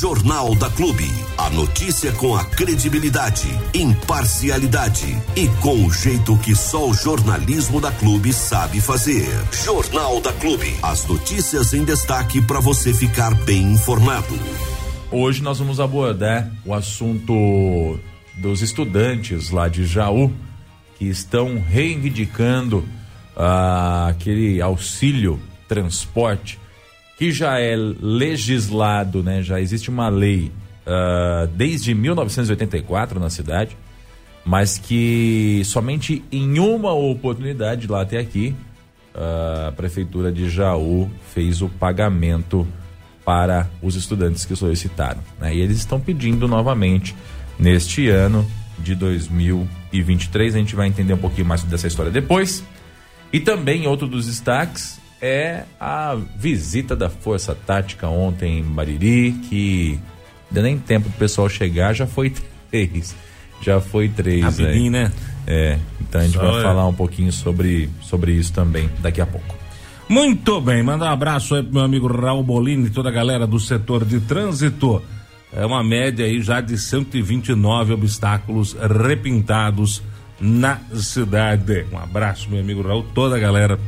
Jornal da Clube. A notícia com a credibilidade, imparcialidade e com o jeito que só o jornalismo da Clube sabe fazer. Jornal da Clube. As notícias em destaque para você ficar bem informado. Hoje nós vamos abordar o assunto dos estudantes lá de Jaú que estão reivindicando ah, aquele auxílio transporte que já é legislado, né? Já existe uma lei uh, desde 1984 na cidade, mas que somente em uma oportunidade lá até aqui uh, a prefeitura de Jaú fez o pagamento para os estudantes que solicitaram, né? E eles estão pedindo novamente neste ano de 2023. A gente vai entender um pouquinho mais dessa história depois. E também outro dos destaques é a visita da Força Tática ontem em Bariri, que deu nem tempo do pessoal chegar, já foi três. Já foi três. Rapidinho, né? É, então a gente Só vai é. falar um pouquinho sobre, sobre isso também daqui a pouco. Muito bem, manda um abraço aí pro meu amigo Raul Bolini e toda a galera do setor de trânsito. É uma média aí já de 129 obstáculos repintados na cidade. Um abraço, meu amigo Raul, toda a galera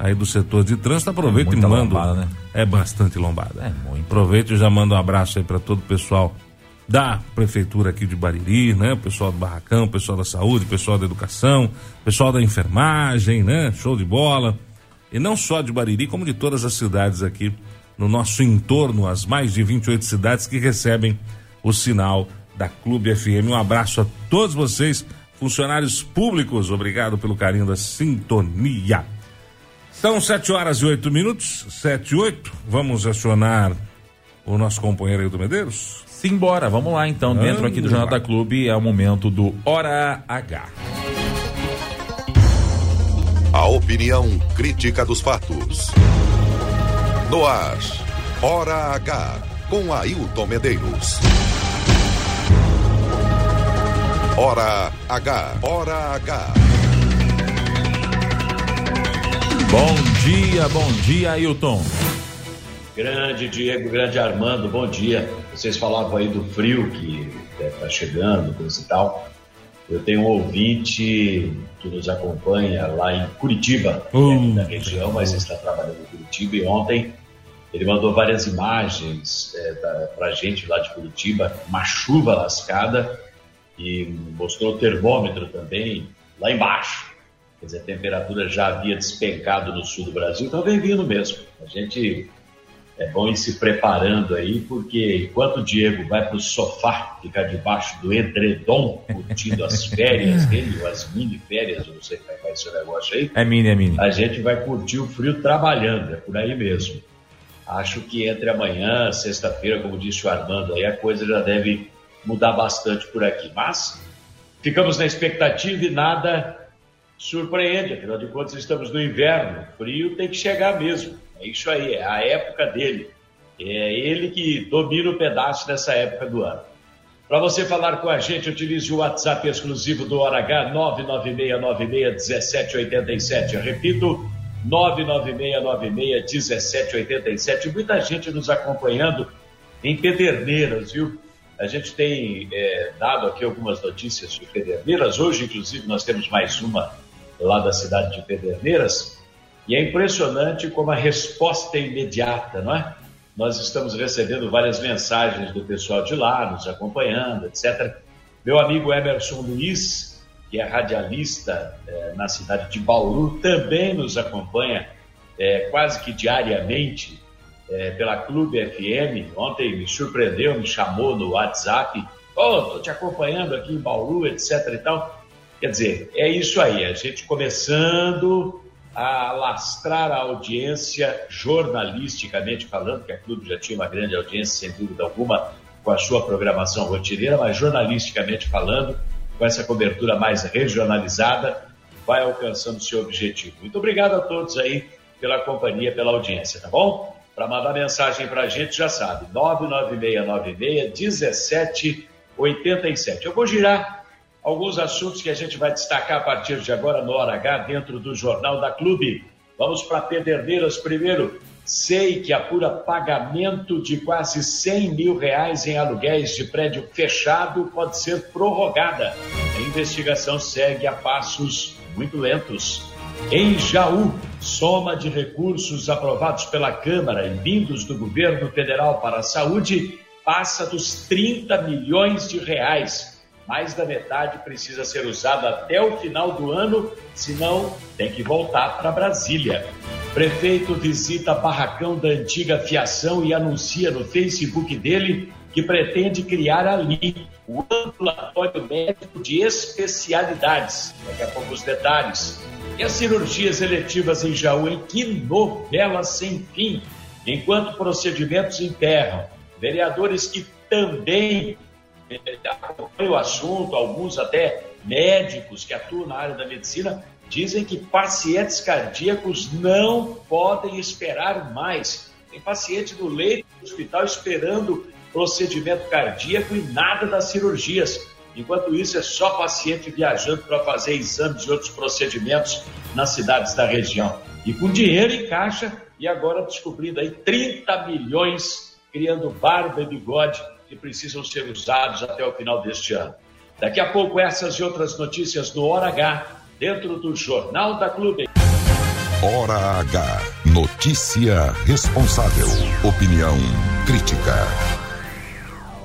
aí do setor de trânsito. Aproveita é e manda. Lombada, né? É bastante lombada. É muito. Aproveita e já manda um abraço aí para todo o pessoal da prefeitura aqui de Bariri, né? O pessoal do barracão, o pessoal da saúde, o pessoal da educação, o pessoal da enfermagem, né? Show de bola. E não só de Bariri, como de todas as cidades aqui no nosso entorno, as mais de 28 cidades que recebem o sinal da Clube FM. Um abraço a todos vocês, funcionários públicos. Obrigado pelo carinho da sintonia. São sete horas e oito minutos, sete e oito. Vamos acionar o nosso companheiro Ailton Medeiros? Simbora, vamos lá então. Vamos Dentro aqui do Jornal da Clube é o momento do Hora H. A opinião crítica dos fatos. No ar, Hora H, com Ailton Medeiros. Hora H, Hora H. Bom dia, bom dia, Ailton. Grande Diego, grande Armando, bom dia. Vocês falavam aí do frio que está chegando, coisa e tal. Eu tenho um ouvinte que nos acompanha lá em Curitiba, uh, na região, mas está trabalhando em Curitiba. E ontem ele mandou várias imagens é, para a gente lá de Curitiba, uma chuva lascada, e mostrou o termômetro também lá embaixo. Quer dizer, a temperatura já havia despencado no sul do Brasil, então vem vindo mesmo. A gente é bom ir se preparando aí, porque enquanto o Diego vai para o sofá, ficar debaixo do edredom, curtindo as férias dele, ou as mini férias, eu não sei como é que vai ser o negócio aí. É mini, é mini. A gente vai curtir o frio trabalhando, é por aí mesmo. Acho que entre amanhã, sexta-feira, como disse o Armando, aí a coisa já deve mudar bastante por aqui. Mas ficamos na expectativa e nada surpreende, afinal de contas estamos no inverno, frio tem que chegar mesmo. É isso aí, é a época dele. É ele que domina o pedaço nessa época do ano. Para você falar com a gente, utilize o WhatsApp exclusivo do Hora H 996961787. Repito, 996961787. Muita gente nos acompanhando em Pederneiras, viu? A gente tem é, dado aqui algumas notícias de Pederneiras. Hoje, inclusive, nós temos mais uma lá da cidade de Pederneiras, e é impressionante como a resposta é imediata, não é? Nós estamos recebendo várias mensagens do pessoal de lá, nos acompanhando, etc. Meu amigo Emerson Luiz, que é radialista é, na cidade de Bauru, também nos acompanha é, quase que diariamente é, pela Clube FM. Ontem me surpreendeu, me chamou no WhatsApp. Oh, tô te acompanhando aqui em Bauru, etc e tal. Quer dizer, é isso aí, a gente começando a lastrar a audiência jornalisticamente falando, que a Clube já tinha uma grande audiência, sem dúvida alguma, com a sua programação rotineira, mas jornalisticamente falando, com essa cobertura mais regionalizada, vai alcançando seu objetivo. Muito obrigado a todos aí pela companhia, pela audiência, tá bom? Para mandar mensagem para a gente, já sabe, 99696 1787. Eu vou girar alguns assuntos que a gente vai destacar a partir de agora no Hora H dentro do Jornal da Clube. Vamos para Pederneiras primeiro. SEI, que apura pagamento de quase 100 mil reais em aluguéis de prédio fechado, pode ser prorrogada. A investigação segue a passos muito lentos. Em Jaú, soma de recursos aprovados pela Câmara e vindos do governo federal para a saúde passa dos 30 milhões de reais. Mais da metade precisa ser usada até o final do ano, senão tem que voltar para Brasília. Prefeito visita barracão da antiga fiação e anuncia no Facebook dele que pretende criar ali o ambulatório médico de especialidades. Daqui a pouco os detalhes. E as cirurgias eletivas em Jaú, que novela sem fim. Enquanto procedimentos enterram, vereadores que também acompanham o assunto, alguns até médicos que atuam na área da medicina, dizem que pacientes cardíacos não podem esperar mais. Tem paciente no leito do hospital esperando procedimento cardíaco e nada das cirurgias. Enquanto isso, é só paciente viajando para fazer exames e outros procedimentos nas cidades da região. E com dinheiro em caixa, e agora descobrindo aí 30 milhões, criando barba e bigode que precisam ser usados até o final deste ano. Daqui a pouco, essas e outras notícias no Hora H, dentro do Jornal da Clube. Hora H. Notícia responsável. Opinião crítica.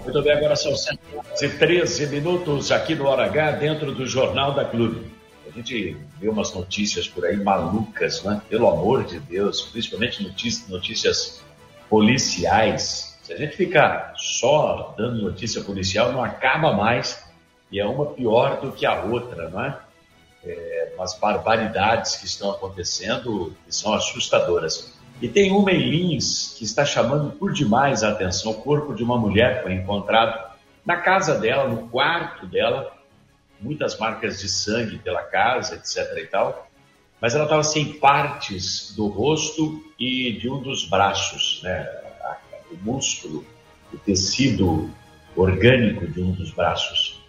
Muito bem, agora são 7 e 13 minutos aqui no Hora H, dentro do Jornal da Clube. A gente vê umas notícias por aí malucas, né? Pelo amor de Deus, principalmente notícias, notícias policiais. Se a gente ficar só dando notícia policial, não acaba mais e é uma pior do que a outra, não é? é barbaridades que estão acontecendo que são assustadoras. E tem uma em Lins que está chamando por demais a atenção. O corpo de uma mulher foi encontrado na casa dela, no quarto dela, muitas marcas de sangue pela casa, etc. e tal. Mas ela estava sem partes do rosto e de um dos braços, né? O músculo, o tecido orgânico de um dos braços.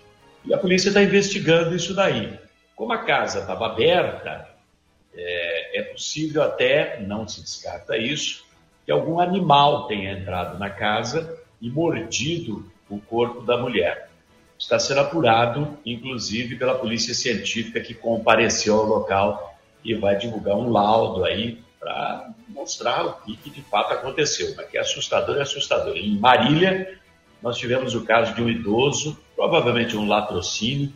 E a polícia está investigando isso daí. Como a casa estava aberta, é, é possível até, não se descarta isso, que algum animal tenha entrado na casa e mordido o corpo da mulher. Está sendo apurado, inclusive, pela polícia científica que compareceu ao local e vai divulgar um laudo aí para mostrar o que, que, de fato aconteceu. Mas que é assustador, é assustador. Em Marília, nós tivemos o caso de um idoso, provavelmente um latrocínio,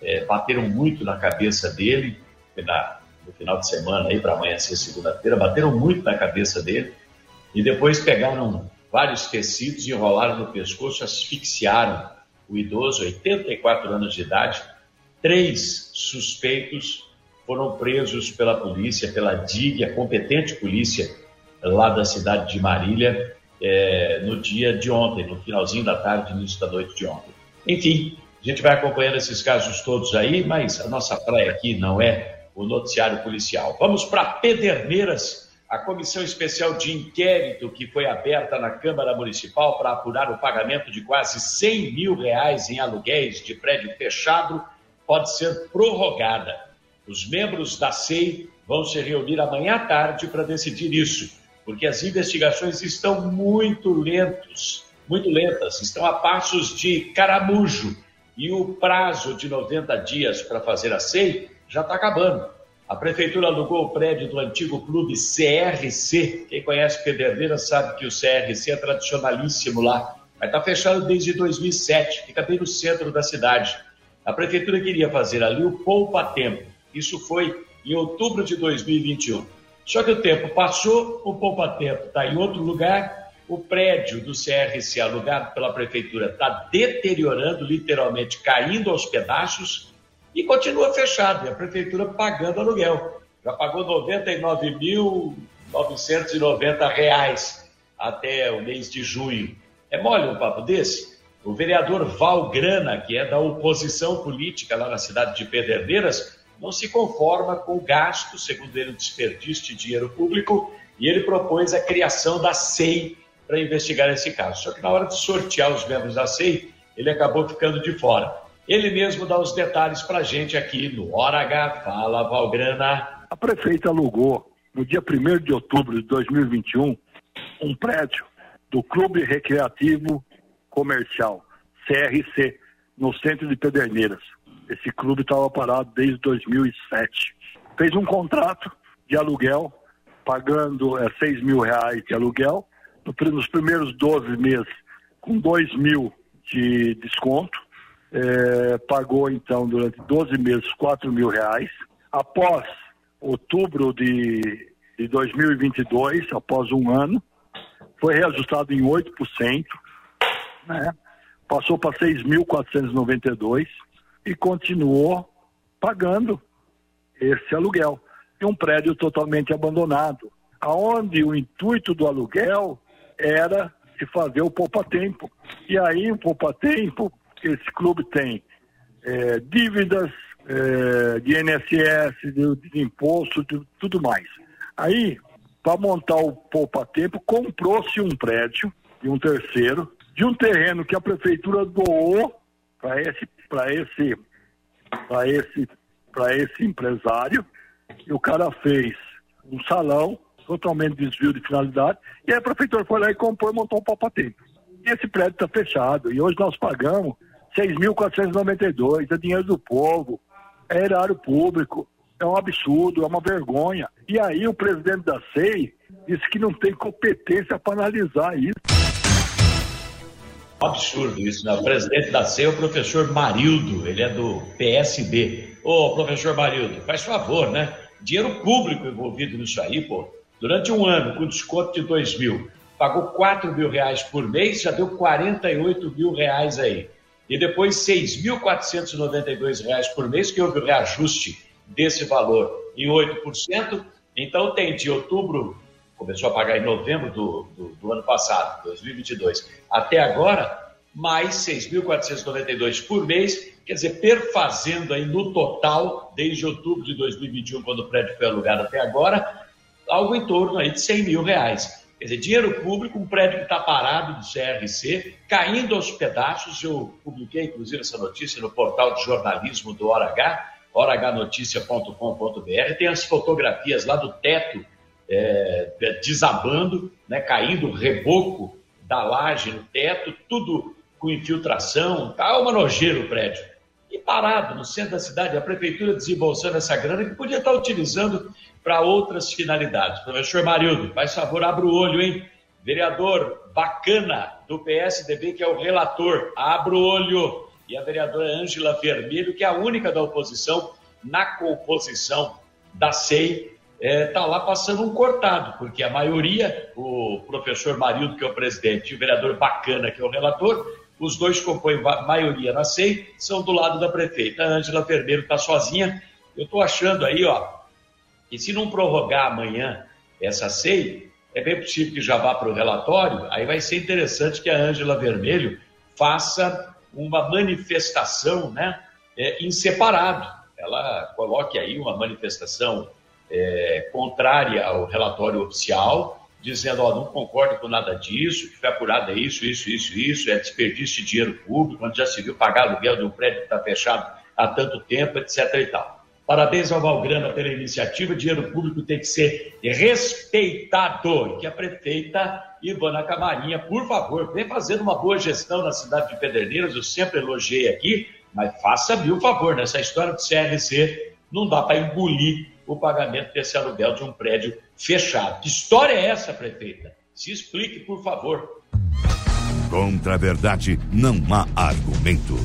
é, bateram muito na cabeça dele, na, no final de semana, aí para amanhã ser segunda-feira, bateram muito na cabeça dele e depois pegaram vários tecidos, enrolaram no pescoço, asfixiaram o idoso, 84 anos de idade. Três suspeitos foram presos pela polícia, pela DIG, a competente polícia lá da cidade de Marília, é, no dia de ontem, no finalzinho da tarde, início da noite de ontem. Enfim, a gente vai acompanhando esses casos todos aí, mas a nossa praia aqui não é o noticiário policial. Vamos para Pederneiras, a comissão especial de inquérito que foi aberta na Câmara Municipal para apurar o pagamento de quase 100 mil reais em aluguéis de prédio fechado pode ser prorrogada. Os membros da SEI vão se reunir amanhã à tarde para decidir isso, porque as investigações estão muito lentos, muito lentas, estão a passos de caramujo e o prazo de 90 dias para fazer a SEI já está acabando. A prefeitura alugou o prédio do antigo clube CRC. Quem conhece Pederneiras sabe que o CRC é tradicionalíssimo lá, mas está fechado desde 2007, fica bem no centro da cidade. A prefeitura queria fazer ali o Poupa Tempo. Isso foi em outubro de 2021. Só que o tempo passou, o Poupa Tempo está em outro lugar, o prédio do CRC alugado pela prefeitura está deteriorando, literalmente caindo aos pedaços e continua fechado, e a prefeitura pagando aluguel. Já pagou R$ 99.990 até o mês de junho. É mole um papo desse? O vereador Val Grana, que é da oposição política lá na cidade de Pederneiras, não se conforma com o gasto, segundo ele, o desperdício de dinheiro público, e ele propôs a criação da SEI para investigar esse caso. Só que na hora de sortear os membros da SEI, ele acabou ficando de fora. Ele mesmo dá os detalhes para a gente aqui no Hora H. Fala, Valgrana. A prefeita alugou no dia 1 de outubro de 2021, um prédio do Clube Recreativo Comercial, CRC, no centro de Pederneiras. Esse clube estava parado desde 2007. Fez um contrato de aluguel, pagando é, 6 mil reais de aluguel, nos primeiros 12 meses com 2 mil de desconto, é, pagou então durante 12 meses 4 mil reais. Após outubro de, de 2022, após um ano, foi reajustado em 8%, né? passou para 6.492 e continuou pagando esse aluguel. E um prédio totalmente abandonado, aonde o intuito do aluguel era se fazer o poupa-tempo. E aí o poupa-tempo, esse clube tem é, dívidas é, de INSS, de, de imposto, de tudo mais. Aí, para montar o poupa-tempo, comprou-se um prédio de um terceiro, de um terreno que a prefeitura doou para esse, para esse, para esse, para esse empresário, e o cara fez um salão totalmente desvio de finalidade, e aí a prefeitura foi lá e comprou e montou um poupa-tempo. E esse prédio está fechado, e hoje nós pagamos 6.492, é dinheiro do povo, é erário público, é um absurdo, é uma vergonha. E aí o presidente da SEI disse que não tem competência para analisar isso. Absurdo isso, né? O presidente da SEI é o professor Marildo, ele é do PSB. Ô, professor Marildo, faz favor, né? Dinheiro público envolvido nisso aí, pô. Durante um ano, com desconto de 2 mil, pagou 4 mil reais por mês, já deu 48 mil reais aí. E depois 6.492 reais por mês, que houve o reajuste desse valor em 8%. Então tem de outubro, começou a pagar em novembro do, do, do ano passado, 2022, até agora, mais 6.492 por mês, quer dizer, perfazendo aí no total, desde outubro de 2021, quando o prédio foi alugado até agora, algo em torno aí de 100 mil reais. Quer dizer, dinheiro público, um prédio que está parado do CRC, caindo aos pedaços. Eu publiquei, inclusive, essa notícia no portal de jornalismo do Hora H, horahnoticia.com.br. Tem as fotografias lá do teto é, desabando, né, caindo reboco da laje no teto, tudo com infiltração. Tá uma nojeira o prédio. E parado no centro da cidade, a prefeitura desembolsando essa grana que podia estar utilizando para outras finalidades. Professor Marildo, faz favor, abra o olho, hein? Vereador bacana do PSDB, que é o relator, abra o olho. E a vereadora Ângela Vermelho, que é a única da oposição na composição da SEI, está é, tá lá passando um cortado, porque a maioria, o professor Marildo, que é o presidente, e o vereador Bacana, que é o relator, os dois compõem maioria na SEI, são do lado da prefeita. A Ângela Vermelho está sozinha. Eu estou achando aí, ó, e se não prorrogar amanhã essa SEI, é bem possível que já vá para o relatório, aí vai ser interessante que a Ângela Vermelho faça uma manifestação né, é, em separado. Ela coloque aí uma manifestação é, contrária ao relatório oficial, dizendo, ó, não concordo com nada disso, que foi apurado é isso, isso, isso, isso, é desperdício de dinheiro público, onde já se viu pagar aluguel de um prédio que está fechado há tanto tempo, etc. e tal. Parabéns ao Valgrana pela iniciativa. Dinheiro público tem que ser respeitado. Que a prefeita Ivana Camarinha, por favor, vem fazendo uma boa gestão na cidade de Pederneiras. Eu sempre elogiei aqui, mas faça-me o favor. Nessa história do CLC, não dá para engolir o pagamento desse aluguel de um prédio fechado. Que história é essa, prefeita? Se explique, por favor. Contra a verdade, não há argumento.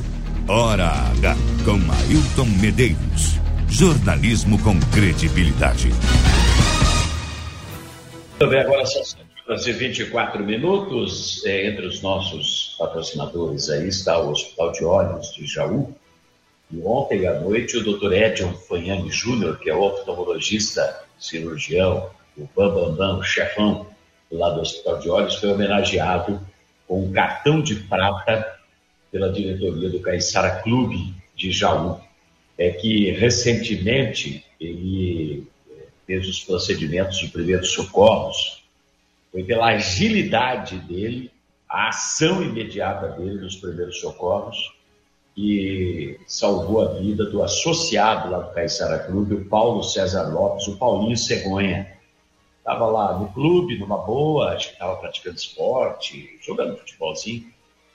Hora H, com Ailton Medeiros. Jornalismo com credibilidade. Também agora são 7 horas e 24 minutos. É, entre os nossos patrocinadores aí está o Hospital de Olhos de Jaú. E ontem à noite o Dr. Edson Fanhani Júnior, que é oftalmologista, cirurgião, o Bambambam, Bam, Bam, chefão lá do Hospital de Olhos, foi homenageado com um cartão de prata pela diretoria do Caiçara Clube de Jaú é que recentemente ele é, fez os procedimentos de primeiros socorros, foi pela agilidade dele, a ação imediata dele nos primeiros socorros, que salvou a vida do associado lá do Caixara Clube, o Paulo César Lopes, o Paulinho Cegonha. estava lá no clube, numa boa, acho que estava praticando esporte, jogando futebolzinho,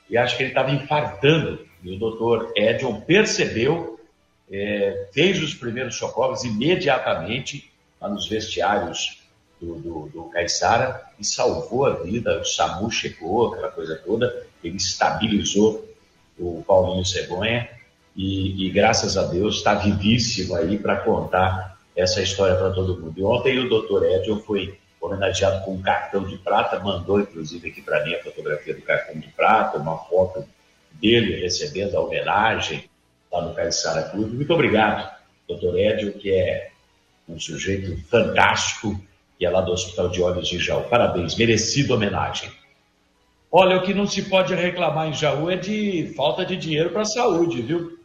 e acho que ele estava infartando. E o doutor Edion percebeu, é, fez os primeiros socorros imediatamente lá nos vestiários do, do, do Caixara e salvou a vida. O SAMU chegou, aquela coisa toda, ele estabilizou o Paulinho Cegonha e, e graças a Deus está vivíssimo aí para contar essa história para todo mundo. E ontem o doutor Edson foi homenageado com um cartão de prata, mandou inclusive aqui para mim a fotografia do cartão de prata, uma foto dele recebendo a homenagem lá no Caixara Clube. Muito obrigado, doutor Edson, que é um sujeito fantástico, que é lá do Hospital de Olhos de Jaú. Parabéns, merecida homenagem. Olha, o que não se pode reclamar em Jaú é de falta de dinheiro para a saúde, viu?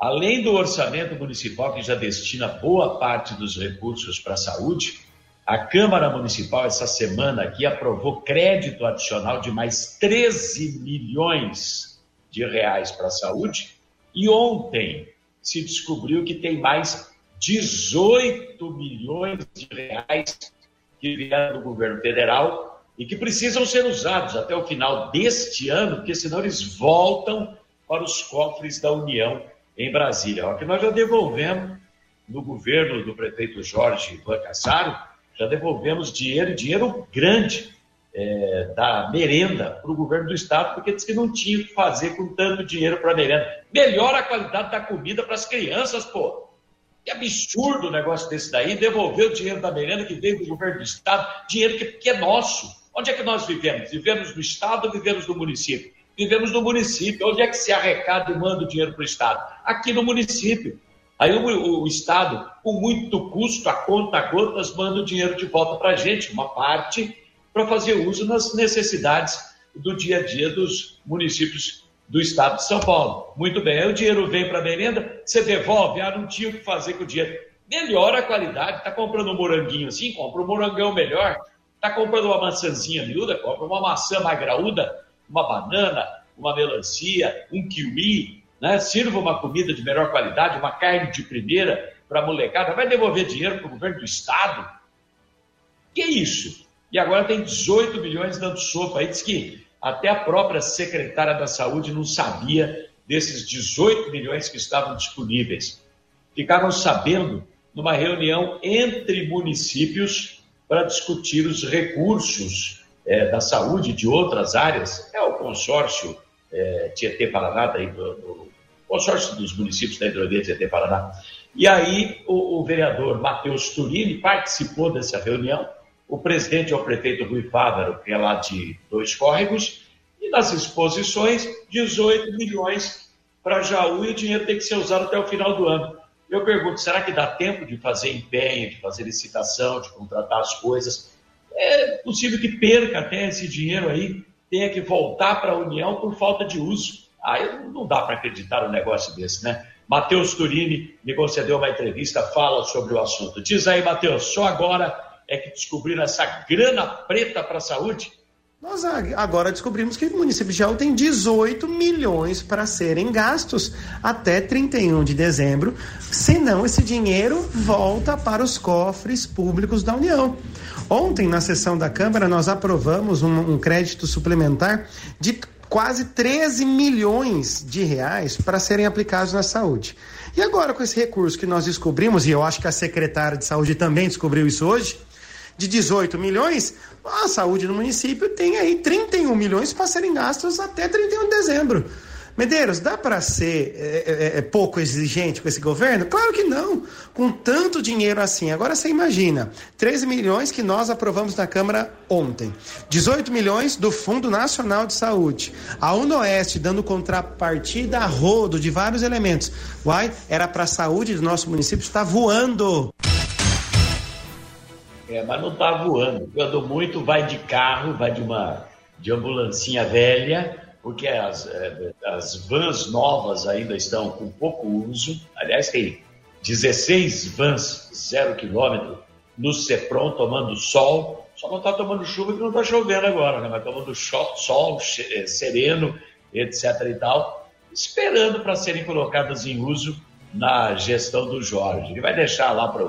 Além do orçamento municipal, que já destina boa parte dos recursos para a saúde, a Câmara Municipal, essa semana aqui, aprovou crédito adicional de mais 13 milhões de reais para a saúde. E ontem se descobriu que tem mais 18 milhões de reais que vieram do governo federal e que precisam ser usados até o final deste ano, porque senão eles voltam para os cofres da União em Brasília. O que nós já devolvemos no governo do prefeito Jorge Ivan Cassaro, já devolvemos dinheiro, dinheiro grande é, da merenda para o governo do estado, porque disse que não tinha o que fazer com tanto dinheiro para a merenda. Melhora a qualidade da comida para as crianças, pô. Que absurdo o negócio desse daí, devolver o dinheiro da merenda que veio do governo do estado, dinheiro que, que é nosso. Onde é que nós vivemos? Vivemos no estado ou vivemos no município? vivemos no município. Onde é que se arrecada e manda o dinheiro para o Estado? Aqui no município. Aí o, o, Estado, com muito custo, a conta a gotas, manda o dinheiro de volta para a gente, uma parte, para fazer uso nas necessidades do dia a dia dos municípios do Estado de São Paulo. Muito bem, aí o dinheiro vem para a merenda, você devolve, ah, não tinha o que fazer com o dinheiro. Melhora a qualidade, está comprando um moranguinho assim, compra um morangão melhor, está comprando uma maçãzinha miúda, compra uma maçã mais graúda, uma banana, uma melancia, um kiwi, né? sirva uma comida de melhor qualidade, uma carne de primeira para a molecada, vai devolver dinheiro para o governo do Estado? Que isso? E agora tem 18 milhões dando sopa. Aí diz que até a própria secretária da Saúde não sabia desses 18 milhões que estavam disponíveis. Ficaram sabendo numa reunião entre municípios para discutir os recursos é, da saúde de outras áreas, é o consórcio é, Tietê-Paraná, do, do, consórcio dos municípios da hidrovia Tietê-Paraná. E aí o, o vereador Matheus Turini participou dessa reunião, o presidente é o prefeito Rui Fávaro, que é lá de Dois Córregos, e nas exposições, 18 milhões para Jaú e o dinheiro tem que ser usado até o final do ano. Eu pergunto, será que dá tempo de fazer empenho, de fazer licitação, de contratar as coisas? é possível que perca até esse dinheiro aí, tenha que voltar para a União por falta de uso. Aí não dá para acreditar um negócio desse, né? Matheus Turini me concedeu uma entrevista, fala sobre o assunto. Diz aí, Matheus, só agora é que descobriram essa grana preta para a saúde? Nós agora descobrimos que o município de Jaú tem 18 milhões para serem gastos até 31 de dezembro, senão esse dinheiro volta para os cofres públicos da União. Ontem, na sessão da Câmara, nós aprovamos um, um crédito suplementar de quase 13 milhões de reais para serem aplicados na saúde. E agora, com esse recurso que nós descobrimos, e eu acho que a secretária de saúde também descobriu isso hoje, de 18 milhões, a saúde no município tem aí 31 milhões para serem gastos até 31 de dezembro. Medeiros, dá para ser é, é, é, pouco exigente com esse governo? Claro que não. Com tanto dinheiro assim. Agora você imagina: 13 milhões que nós aprovamos na Câmara ontem, 18 milhões do Fundo Nacional de Saúde, a UNOeste dando contrapartida a rodo de vários elementos. Uai, era para a saúde do nosso município estar voando. É, mas não está voando. Quando muito, vai de carro, vai de uma de ambulancinha velha porque as, é, as vans novas ainda estão com pouco uso. Aliás, tem 16 vans zero quilômetro no CEPROM tomando sol. Só não está tomando chuva que não está chovendo agora, né? mas tomando sol é, sereno, etc. e tal, esperando para serem colocadas em uso na gestão do Jorge. Ele vai deixar lá para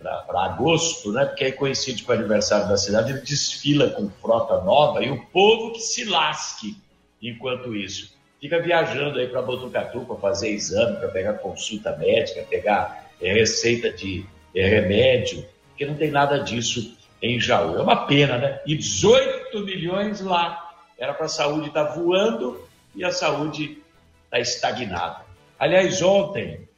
para agosto, né? Porque aí coincide com o aniversário da cidade, ele desfila com frota nova e o povo que se lasque enquanto isso. Fica viajando aí para Botucatu para fazer exame, para pegar consulta médica, pegar é, receita de é, remédio, porque não tem nada disso em Jaú. É uma pena, né? E 18 milhões lá. Era para a saúde estar tá voando e a saúde está estagnada. Aliás, ontem, é,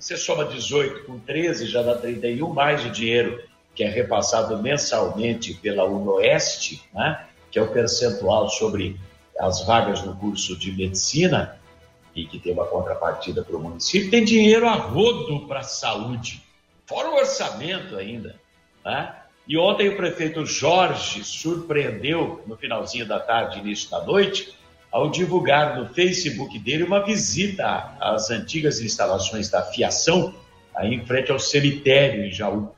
você soma 18 com 13, já dá 31, mais o dinheiro que é repassado mensalmente pela UNOeste, né? que é o percentual sobre as vagas no curso de medicina, e que tem uma contrapartida para o município, tem dinheiro a rodo para a saúde, fora o orçamento ainda. Né? E ontem o prefeito Jorge surpreendeu, no finalzinho da tarde, início da noite, ao divulgar no Facebook dele uma visita às antigas instalações da fiação, aí em frente ao cemitério em Jaú.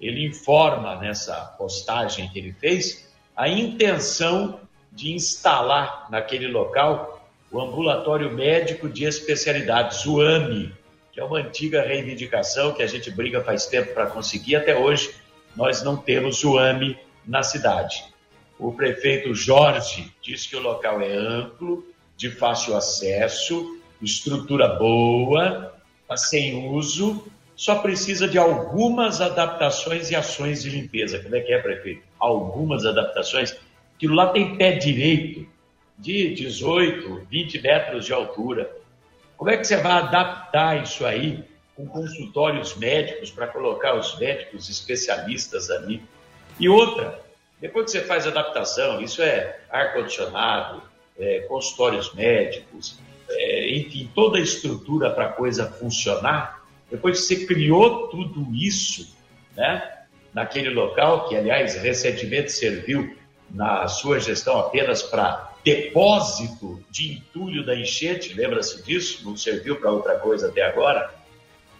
Ele informa nessa postagem que ele fez a intenção de instalar naquele local o ambulatório médico de especialidades, o AMI, que é uma antiga reivindicação que a gente briga faz tempo para conseguir, até hoje nós não temos o AMI na cidade. O prefeito Jorge disse que o local é amplo, de fácil acesso, estrutura boa, mas sem uso, só precisa de algumas adaptações e ações de limpeza. Como é que é, prefeito? Algumas adaptações. Aquilo lá tem pé direito de 18, 20 metros de altura. Como é que você vai adaptar isso aí com consultórios médicos para colocar os médicos especialistas ali? E outra, depois que você faz adaptação, isso é ar-condicionado, é, consultórios médicos, é, enfim, toda a estrutura para a coisa funcionar, depois que você criou tudo isso, né, naquele local, que aliás recentemente serviu na sua gestão apenas para depósito de entulho da enchente, lembra-se disso? Não serviu para outra coisa até agora.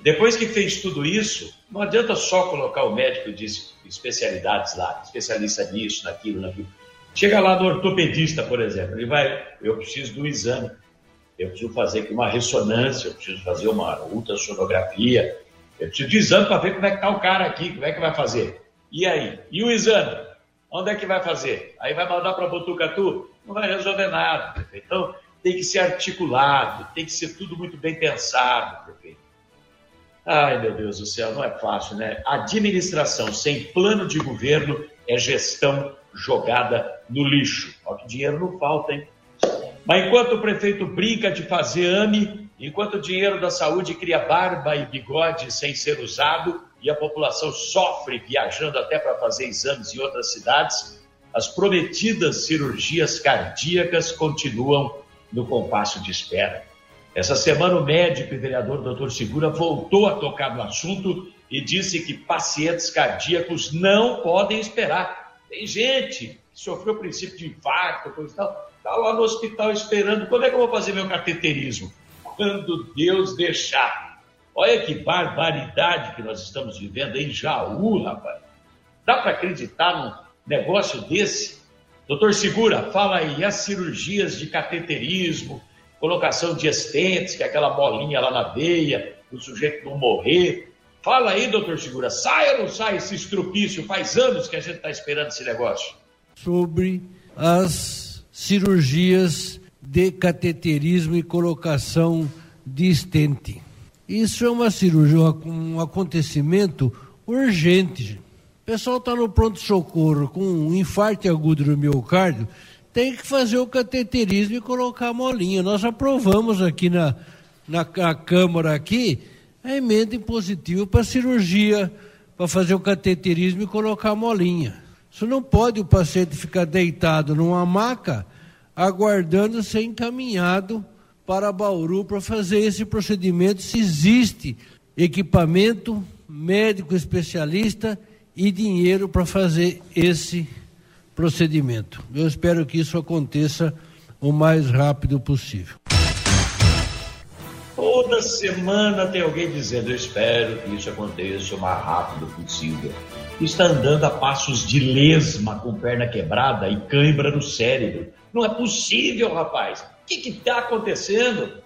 Depois que fez tudo isso, não adianta só colocar o médico de especialidades lá, especialista nisso, naquilo, naquilo. Chega lá no ortopedista, por exemplo, ele vai, eu preciso do exame, eu preciso fazer uma ressonância, eu preciso fazer uma ultrassonografia, eu preciso de exame para ver como é que está o cara aqui, como é que vai fazer. E aí? E o exame? Onde é que vai fazer? Aí vai mandar para Botucatu? Não vai resolver nada, prefeito. Então, tem que ser articulado, tem que ser tudo muito bem pensado, prefeito. Ai, meu Deus do céu, não é fácil, né? Administração sem plano de governo é gestão jogada no lixo. Ó, que dinheiro não falta, hein? Mas enquanto o prefeito brinca de fazer AME, enquanto o dinheiro da saúde cria barba e bigode sem ser usado e a população sofre viajando até para fazer exames em outras cidades, as prometidas cirurgias cardíacas continuam no compasso de espera. Essa semana, o médico e vereador Dr. Segura voltou a tocar no assunto e disse que pacientes cardíacos não podem esperar. Tem gente que sofreu princípio de infarto, coisa e tal, está lá no hospital esperando. Quando é que eu vou fazer meu cateterismo? Quando Deus deixar. Olha que barbaridade que nós estamos vivendo em Jaú, rapaz. Dá para acreditar num negócio desse? Doutor Segura, fala aí, as cirurgias de cateterismo, colocação de estentes, que é aquela bolinha lá na veia, o sujeito não morrer. Fala aí, doutor Segura, sai ou não sai esse estrupício? Faz anos que a gente está esperando esse negócio. Sobre as cirurgias de cateterismo e colocação de estente. Isso é uma cirurgia, um acontecimento urgente. O pessoal está no pronto-socorro com um infarto agudo no miocárdio, tem que fazer o cateterismo e colocar a molinha. Nós aprovamos aqui na, na, na Câmara aqui a emenda impositiva para cirurgia, para fazer o cateterismo e colocar a molinha. Isso não pode o paciente ficar deitado numa maca aguardando ser encaminhado para Bauru para fazer esse procedimento, se existe equipamento, médico especialista e dinheiro para fazer esse procedimento procedimento. Eu espero que isso aconteça o mais rápido possível. Toda semana tem alguém dizendo: Eu espero que isso aconteça o mais rápido possível. Está andando a passos de lesma com perna quebrada e cãibra no cérebro. Não é possível, rapaz. O que está acontecendo?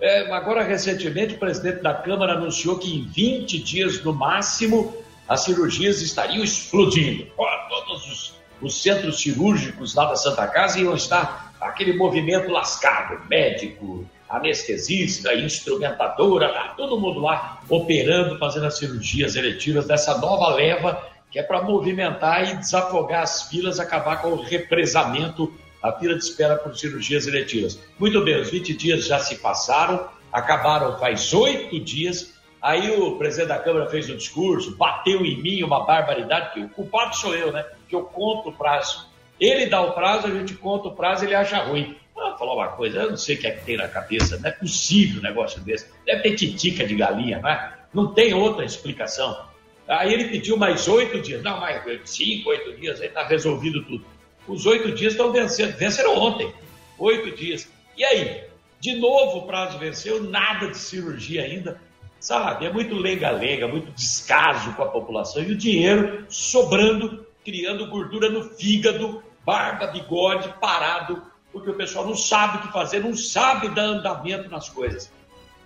É, agora, recentemente, o presidente da Câmara anunciou que em 20 dias no máximo as cirurgias estariam explodindo. todos os, os centros cirúrgicos lá da Santa Casa iam estar aquele movimento lascado, médico, anestesista, instrumentadora, tá todo mundo lá operando, fazendo as cirurgias eletivas dessa nova leva que é para movimentar e desafogar as filas, acabar com o represamento, a fila de espera por cirurgias eletivas. Muito bem, os 20 dias já se passaram, acabaram faz oito dias. Aí o presidente da Câmara fez um discurso, bateu em mim uma barbaridade, que o culpado sou eu, né? Que eu conto o prazo. Ele dá o prazo, a gente conta o prazo, ele acha ruim. Vou falar uma coisa, eu não sei o que é que tem na cabeça, não é possível um negócio desse. Deve ter titica de galinha, né? Não tem outra explicação. Aí ele pediu mais oito dias. Não, mais cinco, oito dias, aí está resolvido tudo. Os oito dias estão vencendo. Venceram ontem. Oito dias. E aí? De novo o prazo venceu, nada de cirurgia ainda. Sabe, é muito lenga-lenga, muito descaso com a população e o dinheiro sobrando, criando gordura no fígado, barba, bigode, parado porque o pessoal não sabe o que fazer, não sabe dar andamento nas coisas.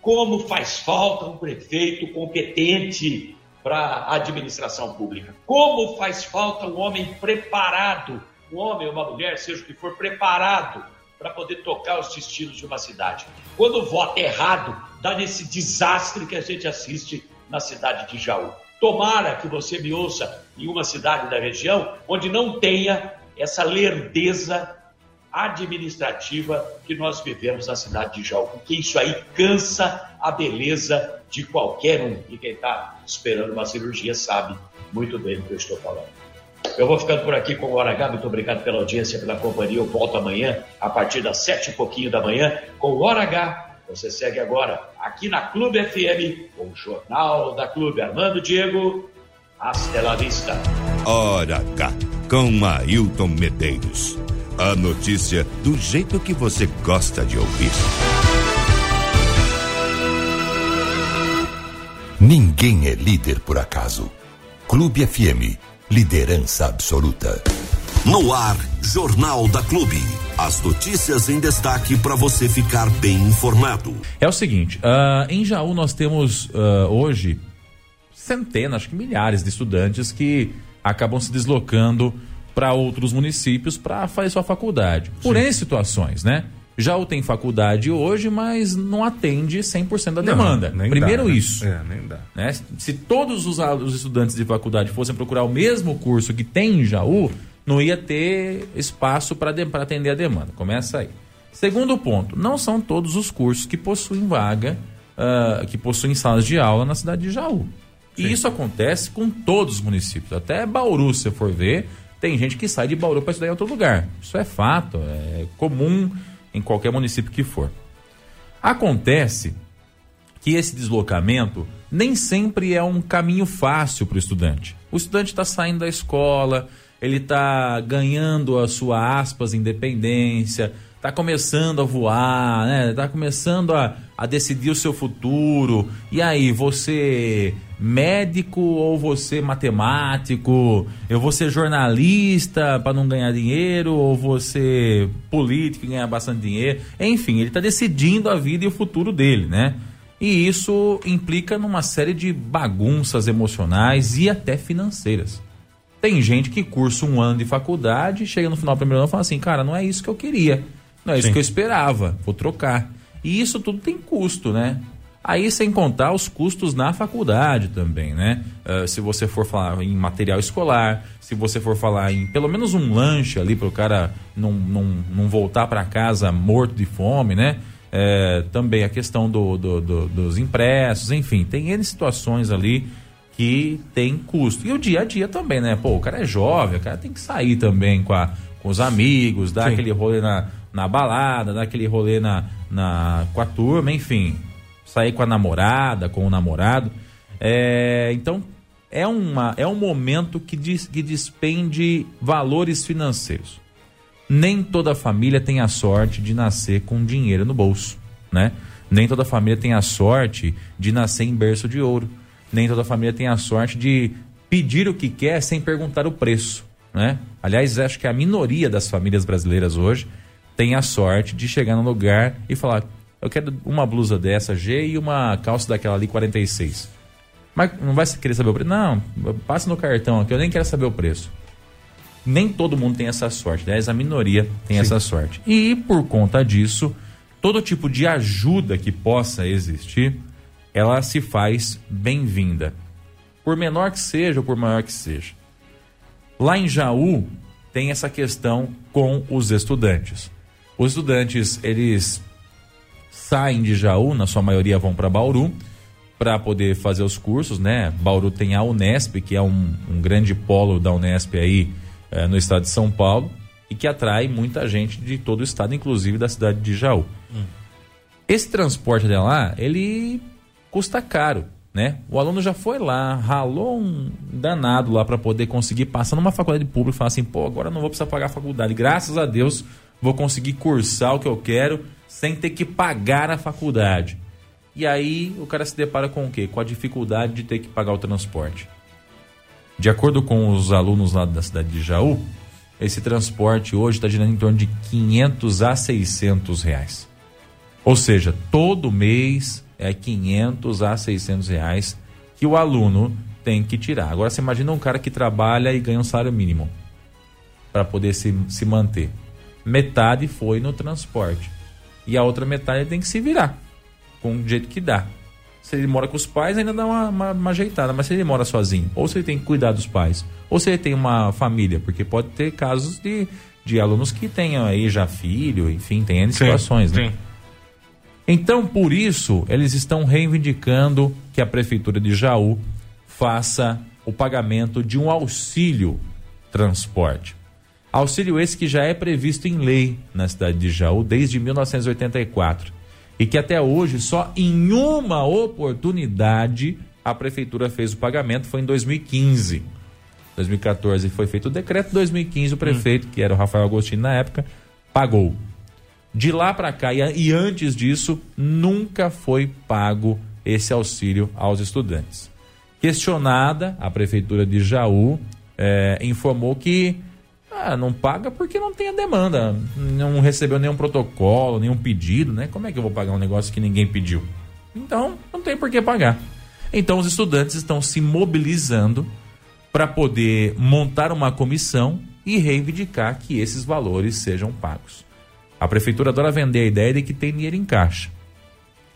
Como faz falta um prefeito competente para a administração pública? Como faz falta um homem preparado, um homem ou uma mulher, seja o que for, preparado para poder tocar os destinos de uma cidade? Quando vota errado, dá nesse desastre que a gente assiste na cidade de Jaú. Tomara que você me ouça em uma cidade da região onde não tenha essa lerdeza administrativa que nós vivemos na cidade de Jaú, porque isso aí cansa a beleza de qualquer um. E quem está esperando uma cirurgia sabe muito bem do que eu estou falando. Eu vou ficando por aqui com o Hora H. Muito obrigado pela audiência, pela companhia. Eu volto amanhã, a partir das sete e pouquinho da manhã, com o Hora H. Você segue agora aqui na Clube FM, com o Jornal da Clube. Armando Diego, hasta la vista. Hora H, com Ailton Medeiros. A notícia do jeito que você gosta de ouvir. Ninguém é líder por acaso. Clube FM, liderança absoluta. No ar, Jornal da Clube. As notícias em destaque para você ficar bem informado. É o seguinte, uh, em Jaú nós temos uh, hoje centenas, acho que milhares de estudantes que acabam se deslocando para outros municípios para fazer sua faculdade. Por N situações, né? Já o tem faculdade hoje, mas não atende 100% da demanda. Não, Primeiro dá, né? isso. É, nem dá. Né? Se todos os, os estudantes de faculdade fossem procurar o mesmo curso que tem em Jaú, não ia ter espaço para atender a demanda. Começa aí. Segundo ponto, não são todos os cursos que possuem vaga, uh, que possuem salas de aula na cidade de Jaú. Sim. E isso acontece com todos os municípios. Até Bauru, se você for ver, tem gente que sai de Bauru para estudar em outro lugar. Isso é fato, é comum em qualquer município que for. Acontece que esse deslocamento nem sempre é um caminho fácil para o estudante. O estudante está saindo da escola, ele está ganhando a sua aspas independência, está começando a voar, né? Está começando a, a decidir o seu futuro. E aí, você médico ou você matemático? Eu vou ser jornalista para não ganhar dinheiro ou você político e ganhar bastante dinheiro? Enfim, ele está decidindo a vida e o futuro dele, né? E isso implica numa série de bagunças emocionais e até financeiras. Tem gente que cursa um ano de faculdade, chega no final do primeiro ano e fala assim, cara, não é isso que eu queria, não é isso Sim. que eu esperava, vou trocar. E isso tudo tem custo, né? Aí sem contar os custos na faculdade também, né? Uh, se você for falar em material escolar, se você for falar em pelo menos um lanche ali para o cara não, não, não voltar para casa morto de fome, né? É, também a questão do, do, do, dos impressos, enfim, tem N situações ali que tem custo. E o dia a dia também, né? Pô, o cara é jovem, o cara tem que sair também com, a, com os amigos, dar Sim. aquele rolê na, na balada, dar aquele rolê na, na, com a turma, enfim sair com a namorada, com o namorado. É, então, é, uma, é um momento que, diz, que despende valores financeiros. Nem toda família tem a sorte de nascer com dinheiro no bolso, né? Nem toda família tem a sorte de nascer em berço de ouro. Nem toda família tem a sorte de pedir o que quer sem perguntar o preço, né? Aliás, acho que a minoria das famílias brasileiras hoje tem a sorte de chegar no lugar e falar: eu quero uma blusa dessa G e uma calça daquela ali 46. Mas não vai querer saber o preço? Não, passa no cartão aqui, eu nem quero saber o preço. Nem todo mundo tem essa sorte, aliás, a minoria tem Sim. essa sorte. E por conta disso, todo tipo de ajuda que possa existir, ela se faz bem-vinda. Por menor que seja ou por maior que seja. Lá em Jaú, tem essa questão com os estudantes. Os estudantes, eles saem de Jaú, na sua maioria vão para Bauru, para poder fazer os cursos, né? Bauru tem a Unesp, que é um, um grande polo da Unesp aí é, no estado de São Paulo e que atrai muita gente de todo o estado, inclusive da cidade de Jaú. Hum. Esse transporte de lá, ele custa caro, né? O aluno já foi lá, ralou um danado lá para poder conseguir passar numa faculdade pública e falar assim, pô, agora não vou precisar pagar a faculdade. Graças a Deus, vou conseguir cursar o que eu quero sem ter que pagar a faculdade. E aí o cara se depara com o quê? Com a dificuldade de ter que pagar o transporte. De acordo com os alunos lá da cidade de Jaú, esse transporte hoje está girando em torno de 500 a 600 reais. Ou seja, todo mês é 500 a 600 reais que o aluno tem que tirar. Agora você imagina um cara que trabalha e ganha um salário mínimo para poder se, se manter. Metade foi no transporte e a outra metade tem que se virar com o jeito que dá. Se ele mora com os pais, ainda dá uma, uma, uma, ajeitada. Mas se ele mora sozinho, ou se ele tem que cuidar dos pais, ou se ele tem uma família, porque pode ter casos de, de alunos que tenham aí já filho, enfim, tem N situações, sim, né? Sim. Então, por isso, eles estão reivindicando que a Prefeitura de Jaú faça o pagamento de um auxílio transporte. Auxílio esse que já é previsto em lei na cidade de Jaú desde 1984 e que até hoje só em uma oportunidade a prefeitura fez o pagamento, foi em 2015. 2014 foi feito o decreto, 2015 o prefeito, hum. que era o Rafael Agostini na época, pagou. De lá para cá e, e antes disso, nunca foi pago esse auxílio aos estudantes. Questionada, a prefeitura de Jaú é, informou que ah, não paga porque não tem a demanda. Não recebeu nenhum protocolo, nenhum pedido, né? Como é que eu vou pagar um negócio que ninguém pediu? Então, não tem por que pagar. Então, os estudantes estão se mobilizando para poder montar uma comissão e reivindicar que esses valores sejam pagos. A prefeitura adora vender a ideia de que tem dinheiro em caixa.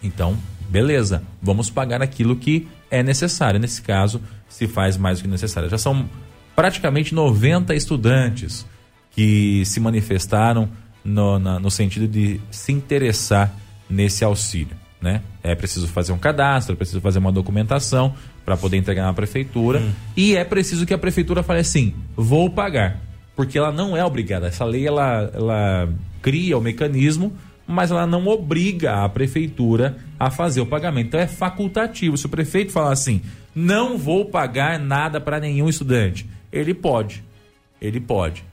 Então, beleza, vamos pagar aquilo que é necessário. Nesse caso, se faz mais do que necessário. Já são praticamente 90 estudantes que se manifestaram no, na, no sentido de se interessar nesse auxílio. Né? É preciso fazer um cadastro, é preciso fazer uma documentação para poder entregar na prefeitura hum. e é preciso que a prefeitura fale assim: vou pagar, porque ela não é obrigada. Essa lei ela, ela cria o mecanismo, mas ela não obriga a prefeitura a fazer o pagamento. Então é facultativo. Se o prefeito falar assim: não vou pagar nada para nenhum estudante, ele pode. Ele pode.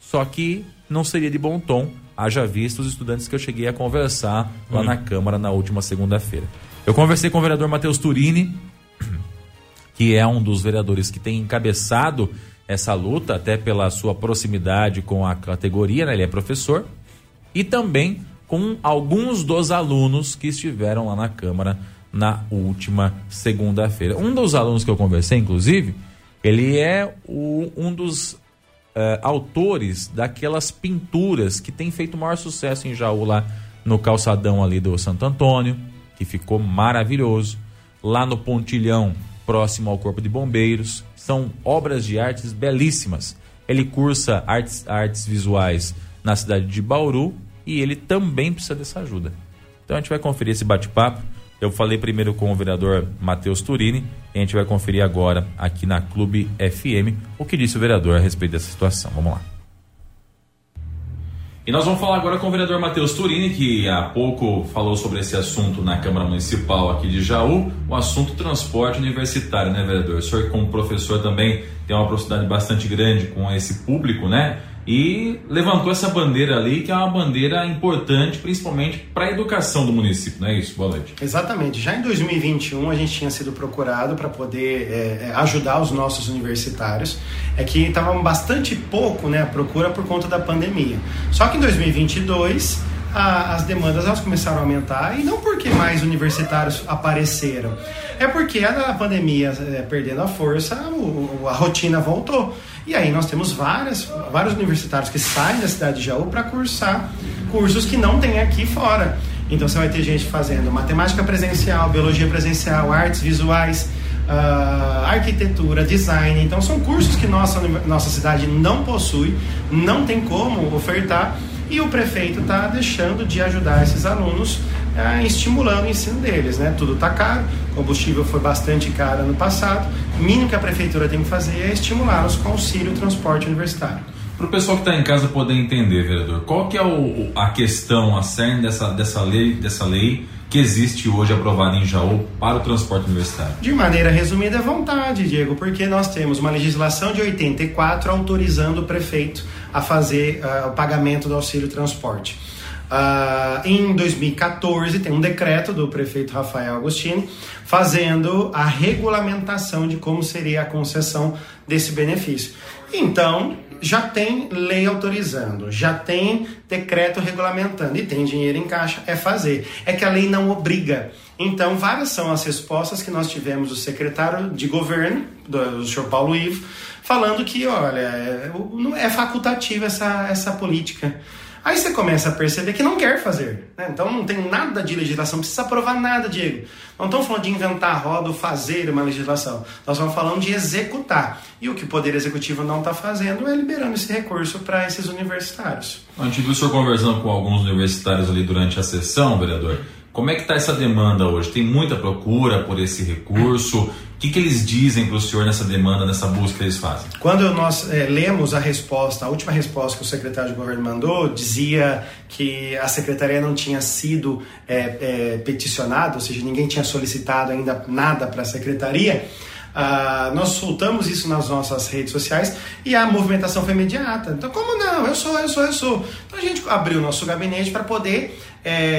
Só que não seria de bom tom, haja visto os estudantes que eu cheguei a conversar lá hum. na Câmara na última segunda-feira. Eu conversei com o vereador Matheus Turini, que é um dos vereadores que tem encabeçado essa luta, até pela sua proximidade com a categoria, né? ele é professor, e também com alguns dos alunos que estiveram lá na Câmara na última segunda-feira. Um dos alunos que eu conversei, inclusive, ele é o, um dos uh, autores daquelas pinturas que tem feito maior sucesso em Jaú lá no calçadão ali do Santo Antônio, que ficou maravilhoso. Lá no Pontilhão, próximo ao Corpo de Bombeiros, são obras de artes belíssimas. Ele cursa artes, artes visuais na cidade de Bauru e ele também precisa dessa ajuda. Então a gente vai conferir esse bate-papo eu falei primeiro com o vereador Matheus Turini e a gente vai conferir agora aqui na Clube FM o que disse o vereador a respeito dessa situação. Vamos lá. E nós vamos falar agora com o vereador Matheus Turini, que há pouco falou sobre esse assunto na Câmara Municipal aqui de Jaú, o assunto transporte universitário, né, vereador? O senhor, como professor, também tem uma proximidade bastante grande com esse público, né? E levantou essa bandeira ali, que é uma bandeira importante, principalmente para a educação do município, não é isso? Boa noite. Exatamente. Já em 2021 a gente tinha sido procurado para poder é, é, ajudar os nossos universitários. É que estava bastante pouco né, a procura por conta da pandemia. Só que em 2022 a, as demandas elas começaram a aumentar e não porque mais universitários apareceram, é porque a, pandemia é, perdendo a força, o, a rotina voltou. E aí nós temos várias, vários universitários que saem da cidade de Jaú para cursar cursos que não tem aqui fora. Então você vai ter gente fazendo matemática presencial, biologia presencial, artes visuais, uh, arquitetura, design. Então são cursos que nossa, nossa cidade não possui, não tem como ofertar e o prefeito está deixando de ajudar esses alunos, uh, estimulando o ensino deles. Né? Tudo está caro, combustível foi bastante caro ano passado. O mínimo que a prefeitura tem que fazer é estimulá-los com auxílio transporte universitário. Para o pessoal que está em casa poder entender, vereador, qual que é o, a questão, a cerne dessa, dessa lei, dessa lei que existe hoje aprovada em Jaú para o transporte universitário? De maneira resumida, é vontade, Diego, porque nós temos uma legislação de 84 autorizando o prefeito a fazer uh, o pagamento do auxílio transporte. Uh, em 2014, tem um decreto do prefeito Rafael Agostini fazendo a regulamentação de como seria a concessão desse benefício. Então, já tem lei autorizando, já tem decreto regulamentando e tem dinheiro em caixa, é fazer. É que a lei não obriga. Então, várias são as respostas que nós tivemos do secretário de governo, do, do senhor Paulo Ivo, falando que, olha, é, é facultativa essa, essa política. Aí você começa a perceber que não quer fazer. Né? Então não tem nada de legislação, não precisa aprovar nada, Diego. Não estamos falando de inventar a roda ou fazer uma legislação. Nós estamos falando de executar. E o que o Poder Executivo não está fazendo é liberando esse recurso para esses universitários. A gente viu o senhor conversando com alguns universitários ali durante a sessão, vereador. Como é que está essa demanda hoje? Tem muita procura por esse recurso? Que, que eles dizem para o senhor nessa demanda, nessa busca que eles fazem? Quando nós é, lemos a resposta, a última resposta que o secretário de governo mandou, dizia que a secretaria não tinha sido é, é, peticionada, ou seja, ninguém tinha solicitado ainda nada para a secretaria. Ah, nós soltamos isso nas nossas redes sociais e a movimentação foi imediata. Então, como não? Eu sou, eu sou, eu sou. Então a gente abriu o nosso gabinete para poder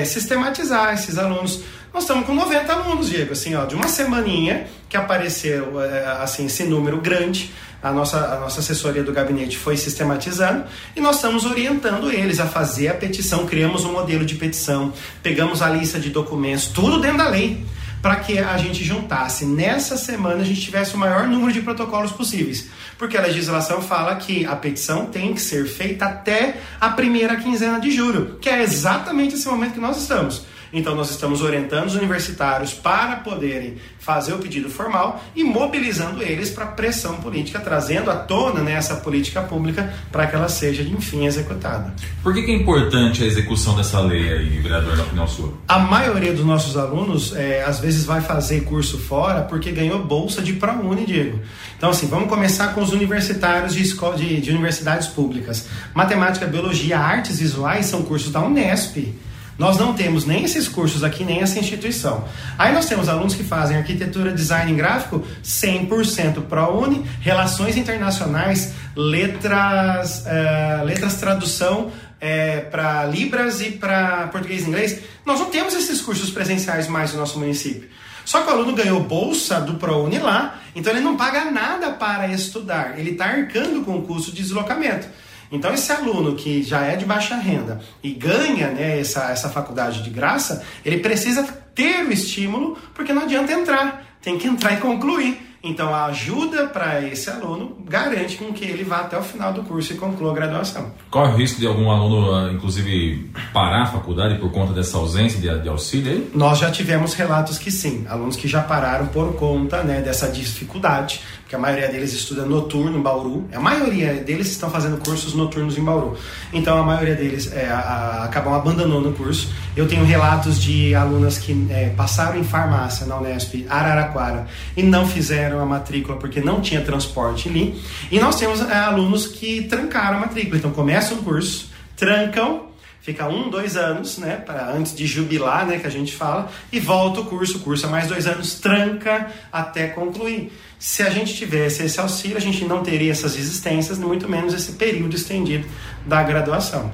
sistematizar esses alunos. Nós estamos com 90 alunos, Diego, assim, ó, de uma semaninha que apareceu é, assim, esse número grande. A nossa, a nossa assessoria do gabinete foi sistematizando e nós estamos orientando eles a fazer a petição. Criamos um modelo de petição, pegamos a lista de documentos, tudo dentro da lei para que a gente juntasse nessa semana a gente tivesse o maior número de protocolos possíveis. Porque a legislação fala que a petição tem que ser feita até a primeira quinzena de julho, que é exatamente esse momento que nós estamos. Então, nós estamos orientando os universitários para poderem fazer o pedido formal e mobilizando eles para pressão política, trazendo à tona né, essa política pública para que ela seja, enfim, executada. Por que, que, é importante a execução dessa lei aí, vereador, na opinião sua? A maioria dos nossos alunos, é, às vezes, vai fazer curso fora porque ganhou bolsa de ProUni, Diego. Então, assim, vamos começar com os universitários de, escola, de, de universidades públicas. Matemática, Biologia, Artes Visuais são cursos da Unesp. Nós não temos nem esses cursos aqui, nem essa instituição. Aí nós temos alunos que fazem arquitetura, design gráfico 100% ProUni, relações internacionais, letras, uh, letras tradução é, para Libras e para português e inglês. Nós não temos esses cursos presenciais mais no nosso município. Só que o aluno ganhou bolsa do ProUni lá, então ele não paga nada para estudar, ele está arcando com o custo de deslocamento. Então, esse aluno que já é de baixa renda e ganha né, essa, essa faculdade de graça, ele precisa ter o estímulo, porque não adianta entrar, tem que entrar e concluir. Então, a ajuda para esse aluno garante com que ele vá até o final do curso e conclua a graduação. Corre o risco de algum aluno, ah, inclusive, parar a faculdade por conta dessa ausência de, de auxílio? Aí? Nós já tivemos relatos que sim, alunos que já pararam por conta né, dessa dificuldade que a maioria deles estuda noturno em Bauru. A maioria deles estão fazendo cursos noturnos em Bauru. Então a maioria deles é, a, a, acabam abandonando o curso. Eu tenho relatos de alunas que é, passaram em farmácia na Unesp Araraquara e não fizeram a matrícula porque não tinha transporte ali. E nós temos é, alunos que trancaram a matrícula. Então começam o curso, trancam fica um, dois anos, né, para antes de jubilar, né, que a gente fala, e volta o curso, é mais dois anos, tranca até concluir. Se a gente tivesse esse auxílio, a gente não teria essas existências, muito menos esse período estendido da graduação.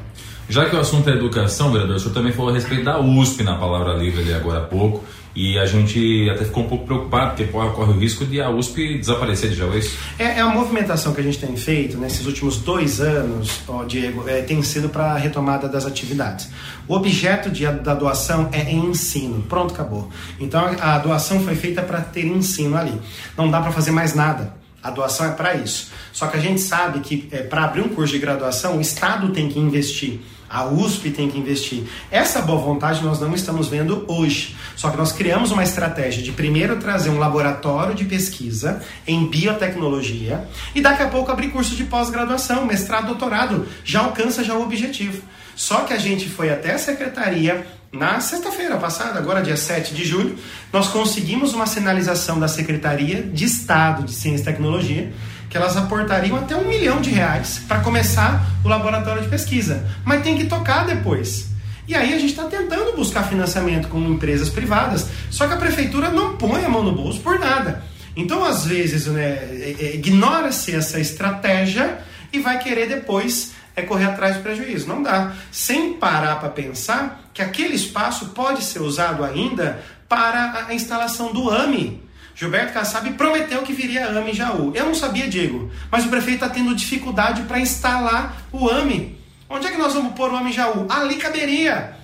Já que o assunto é educação, vereador, o senhor também falou a respeito da USP na palavra livre ali agora há pouco. E a gente até ficou um pouco preocupado, porque corre o risco de a USP desaparecer de já, é? É, é a movimentação que a gente tem feito nesses últimos dois anos, ó, Diego, é, tem sido para a retomada das atividades. O objeto de, da doação é ensino, pronto, acabou. Então a, a doação foi feita para ter ensino ali. Não dá para fazer mais nada. A doação é para isso. Só que a gente sabe que é, para abrir um curso de graduação, o Estado tem que investir. A USP tem que investir. Essa boa vontade nós não estamos vendo hoje. Só que nós criamos uma estratégia de primeiro trazer um laboratório de pesquisa em biotecnologia e daqui a pouco abrir curso de pós-graduação, mestrado, doutorado. Já alcança já o objetivo. Só que a gente foi até a secretaria na sexta-feira passada, agora dia 7 de julho, nós conseguimos uma sinalização da Secretaria de Estado de Ciência e Tecnologia que elas aportariam até um milhão de reais para começar o laboratório de pesquisa. Mas tem que tocar depois. E aí a gente está tentando buscar financiamento com empresas privadas, só que a prefeitura não põe a mão no bolso por nada. Então, às vezes, né, é, é, ignora-se essa estratégia e vai querer depois é correr atrás do prejuízo. Não dá. Sem parar para pensar que aquele espaço pode ser usado ainda para a instalação do AMI, Gilberto Kassab prometeu que viria a AME em Jaú. Eu não sabia, Diego, mas o prefeito está tendo dificuldade para instalar o AME. Onde é que nós vamos pôr o AME em Jaú? Ali caberia.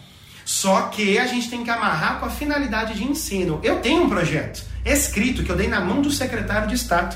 Só que a gente tem que amarrar com a finalidade de ensino. Eu tenho um projeto escrito que eu dei na mão do secretário de Estado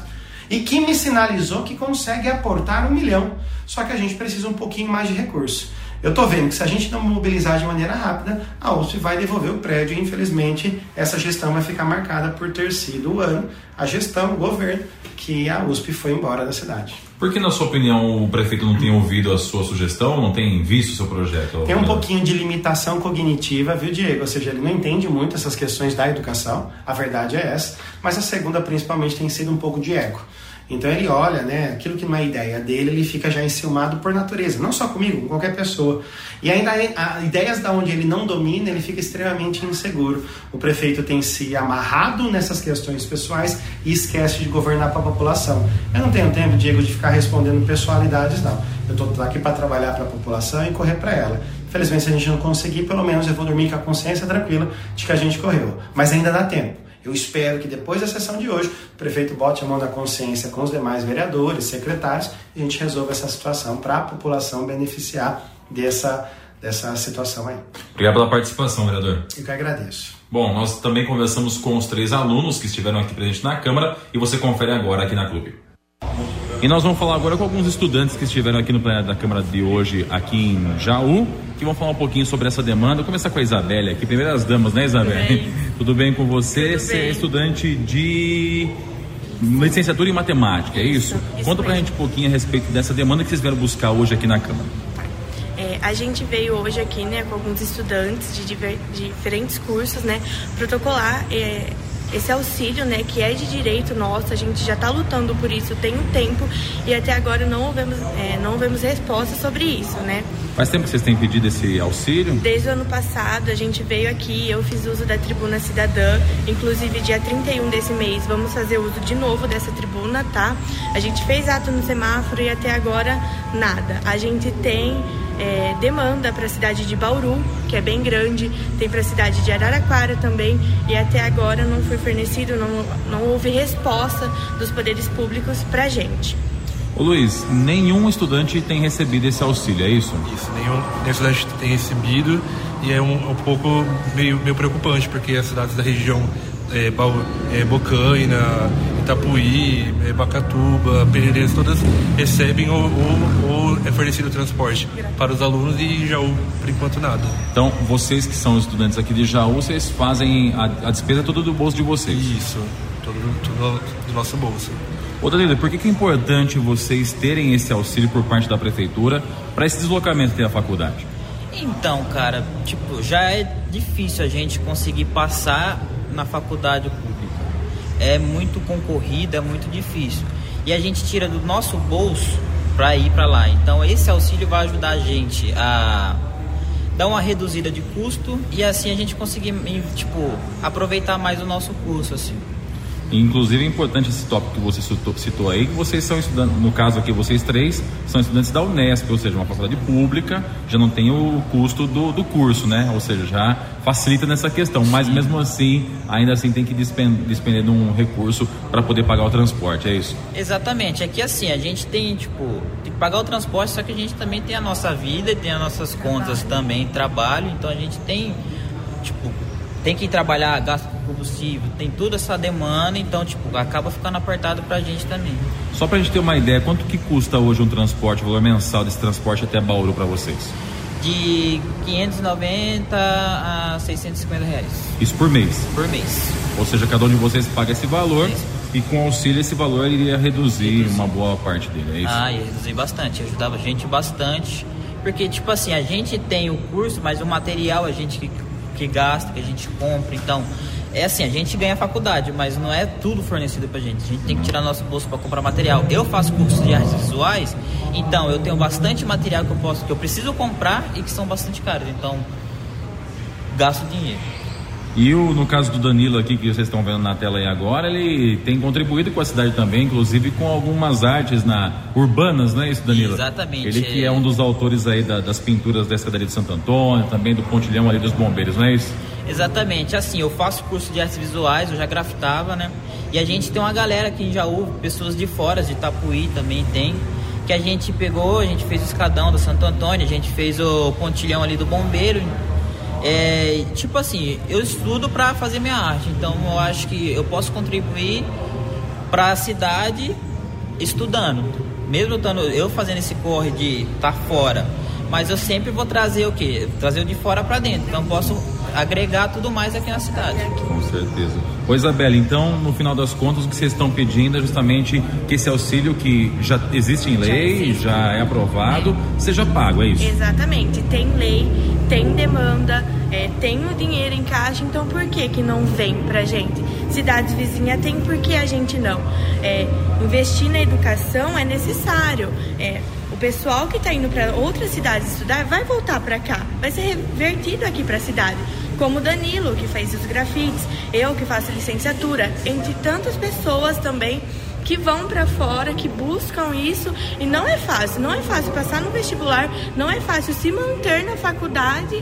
e que me sinalizou que consegue aportar um milhão. Só que a gente precisa um pouquinho mais de recurso. Eu estou vendo que se a gente não mobilizar de maneira rápida, a USP vai devolver o prédio e infelizmente essa gestão vai ficar marcada por ter sido o ano, a gestão, o governo, que a USP foi embora da cidade. Por que, na sua opinião, o prefeito não tem ouvido a sua sugestão, não tem visto o seu projeto? Tem um pouquinho de limitação cognitiva, viu, Diego? Ou seja, ele não entende muito essas questões da educação, a verdade é essa, mas a segunda, principalmente, tem sido um pouco de ego. Então ele olha, né, aquilo que é ideia dele, ele fica já enciumado por natureza, não só comigo, com qualquer pessoa. E ainda a, ideias da onde ele não domina, ele fica extremamente inseguro. O prefeito tem se amarrado nessas questões pessoais e esquece de governar para a população. Eu não tenho tempo, Diego, de ficar respondendo pessoalidades, não. Eu estou aqui para trabalhar para a população e correr para ela. Infelizmente, se a gente não conseguir, pelo menos eu vou dormir com a consciência tranquila de que a gente correu. Mas ainda dá tempo. Eu espero que depois da sessão de hoje, o prefeito bote a mão na consciência com os demais vereadores, secretários, e a gente resolva essa situação para a população beneficiar dessa, dessa situação aí. Obrigado pela participação, vereador. Eu que agradeço. Bom, nós também conversamos com os três alunos que estiveram aqui presentes na Câmara e você confere agora aqui na Clube. E nós vamos falar agora com alguns estudantes que estiveram aqui no plenário da Câmara de hoje, aqui em Jaú, que vão falar um pouquinho sobre essa demanda. Vou começar com a Isabelle aqui, primeiras damas, né, Isabelle? Tudo bem, Tudo bem com você? Tudo você é estudante de licenciatura em matemática, é isso? isso Conta pra gente um pouquinho a respeito dessa demanda que vocês vieram buscar hoje aqui na Câmara. É, a gente veio hoje aqui, né, com alguns estudantes de, diver, de diferentes cursos, né, protocolar é, esse auxílio, né, que é de direito nosso, a gente já está lutando por isso tem um tempo e até agora não ouvemos, é, não ouvemos resposta sobre isso, né? Faz tempo que vocês têm pedido esse auxílio? Desde o ano passado a gente veio aqui, eu fiz uso da tribuna cidadã, inclusive dia 31 desse mês vamos fazer uso de novo dessa tribuna, tá? A gente fez ato no semáforo e até agora nada. A gente tem é, demanda para a cidade de Bauru, que é bem grande, tem para a cidade de Araraquara também, e até agora não foi fornecido, não, não houve resposta dos poderes públicos para a gente. Ô Luiz, nenhum estudante tem recebido esse auxílio, é isso? Isso, nenhum, nenhum estudante tem recebido e é um, um pouco meio, meio preocupante, porque as cidades da região é, é, Bocaina, Itapuí, Bacatuba, Pereirense, todas recebem ou, ou, ou, é fornecido transporte para os alunos e Jaú, por enquanto, nada. Então, vocês que são estudantes aqui de Jaú, vocês fazem a, a despesa toda do bolso de vocês? Isso, tudo, tudo do nosso bolso. Ô Danilo, por que, que é importante vocês terem esse auxílio por parte da prefeitura para esse deslocamento até a faculdade? Então, cara, tipo, já é difícil a gente conseguir passar na faculdade. É muito concorrida, é muito difícil. E a gente tira do nosso bolso para ir para lá. Então, esse auxílio vai ajudar a gente a dar uma reduzida de custo e assim a gente conseguir, tipo, aproveitar mais o nosso curso, assim. Inclusive é importante esse tópico que você citou, citou aí, que vocês são estudantes, no caso aqui vocês três, são estudantes da Unesp, ou seja, uma faculdade pública, já não tem o custo do, do curso, né? Ou seja, já facilita nessa questão, mas Sim. mesmo assim, ainda assim tem que despender, de um recurso para poder pagar o transporte, é isso? Exatamente, aqui assim, a gente tem, tipo, tem que pagar o transporte, só que a gente também tem a nossa vida, tem as nossas contas também, trabalho, então a gente tem, tipo, tem que trabalhar, gasto combustível, tem toda essa demanda, então, tipo, acaba ficando apertado pra gente também. Só pra gente ter uma ideia, quanto que custa hoje um transporte, o valor mensal desse transporte até Bauru para vocês? De 590 a 650 reais Isso por mês. por mês. Ou seja, cada um de vocês paga esse valor e com auxílio esse valor iria reduzir uma boa parte dele, é isso? Ah, ia reduzir bastante, ajudava a gente bastante. Porque, tipo assim, a gente tem o curso, mas o material a gente que, que gasta, que a gente compra. Então, é assim, a gente ganha faculdade, mas não é tudo fornecido pra gente. A gente tem que tirar nosso bolso para comprar material. Eu faço curso de artes visuais, então eu tenho bastante material que eu posso, que eu preciso comprar e que são bastante caros. Então, gasto dinheiro. E o, no caso do Danilo aqui, que vocês estão vendo na tela aí agora, ele tem contribuído com a cidade também, inclusive com algumas artes na, urbanas, não é isso, Danilo? Exatamente, Ele que é. é um dos autores aí da- das pinturas da escadaria de Santo Antônio, também do pontilhão ali dos bombeiros, não é isso? Exatamente, assim, eu faço curso de artes visuais, eu já grafitava, né? E a gente tem uma galera aqui em Jaú, pessoas de fora, de Itapuí também tem, que a gente pegou, a gente fez o escadão do Santo Antônio, a gente fez o pontilhão ali do bombeiro. É, tipo assim, eu estudo para fazer minha arte, então eu acho que eu posso contribuir para a cidade estudando. Mesmo estando eu fazendo esse corre de estar fora, mas eu sempre vou trazer o quê? Trazer o de fora para dentro. Então eu posso agregar tudo mais aqui na cidade. Com certeza. Ô Isabela, então, no final das contas, o que vocês estão pedindo é justamente que esse auxílio que já existe em lei, existe. já é aprovado, seja pago, é isso? Exatamente, tem lei, tem demanda, é, tem o dinheiro em caixa, então por que que não vem pra gente? Cidades vizinhas tem, por que a gente não? É, investir na educação é necessário. É, pessoal que está indo para outras cidades estudar vai voltar para cá, vai ser revertido aqui para a cidade. Como Danilo, que fez os grafites, eu que faço licenciatura, entre tantas pessoas também que vão para fora, que buscam isso e não é fácil, não é fácil passar no vestibular, não é fácil se manter na faculdade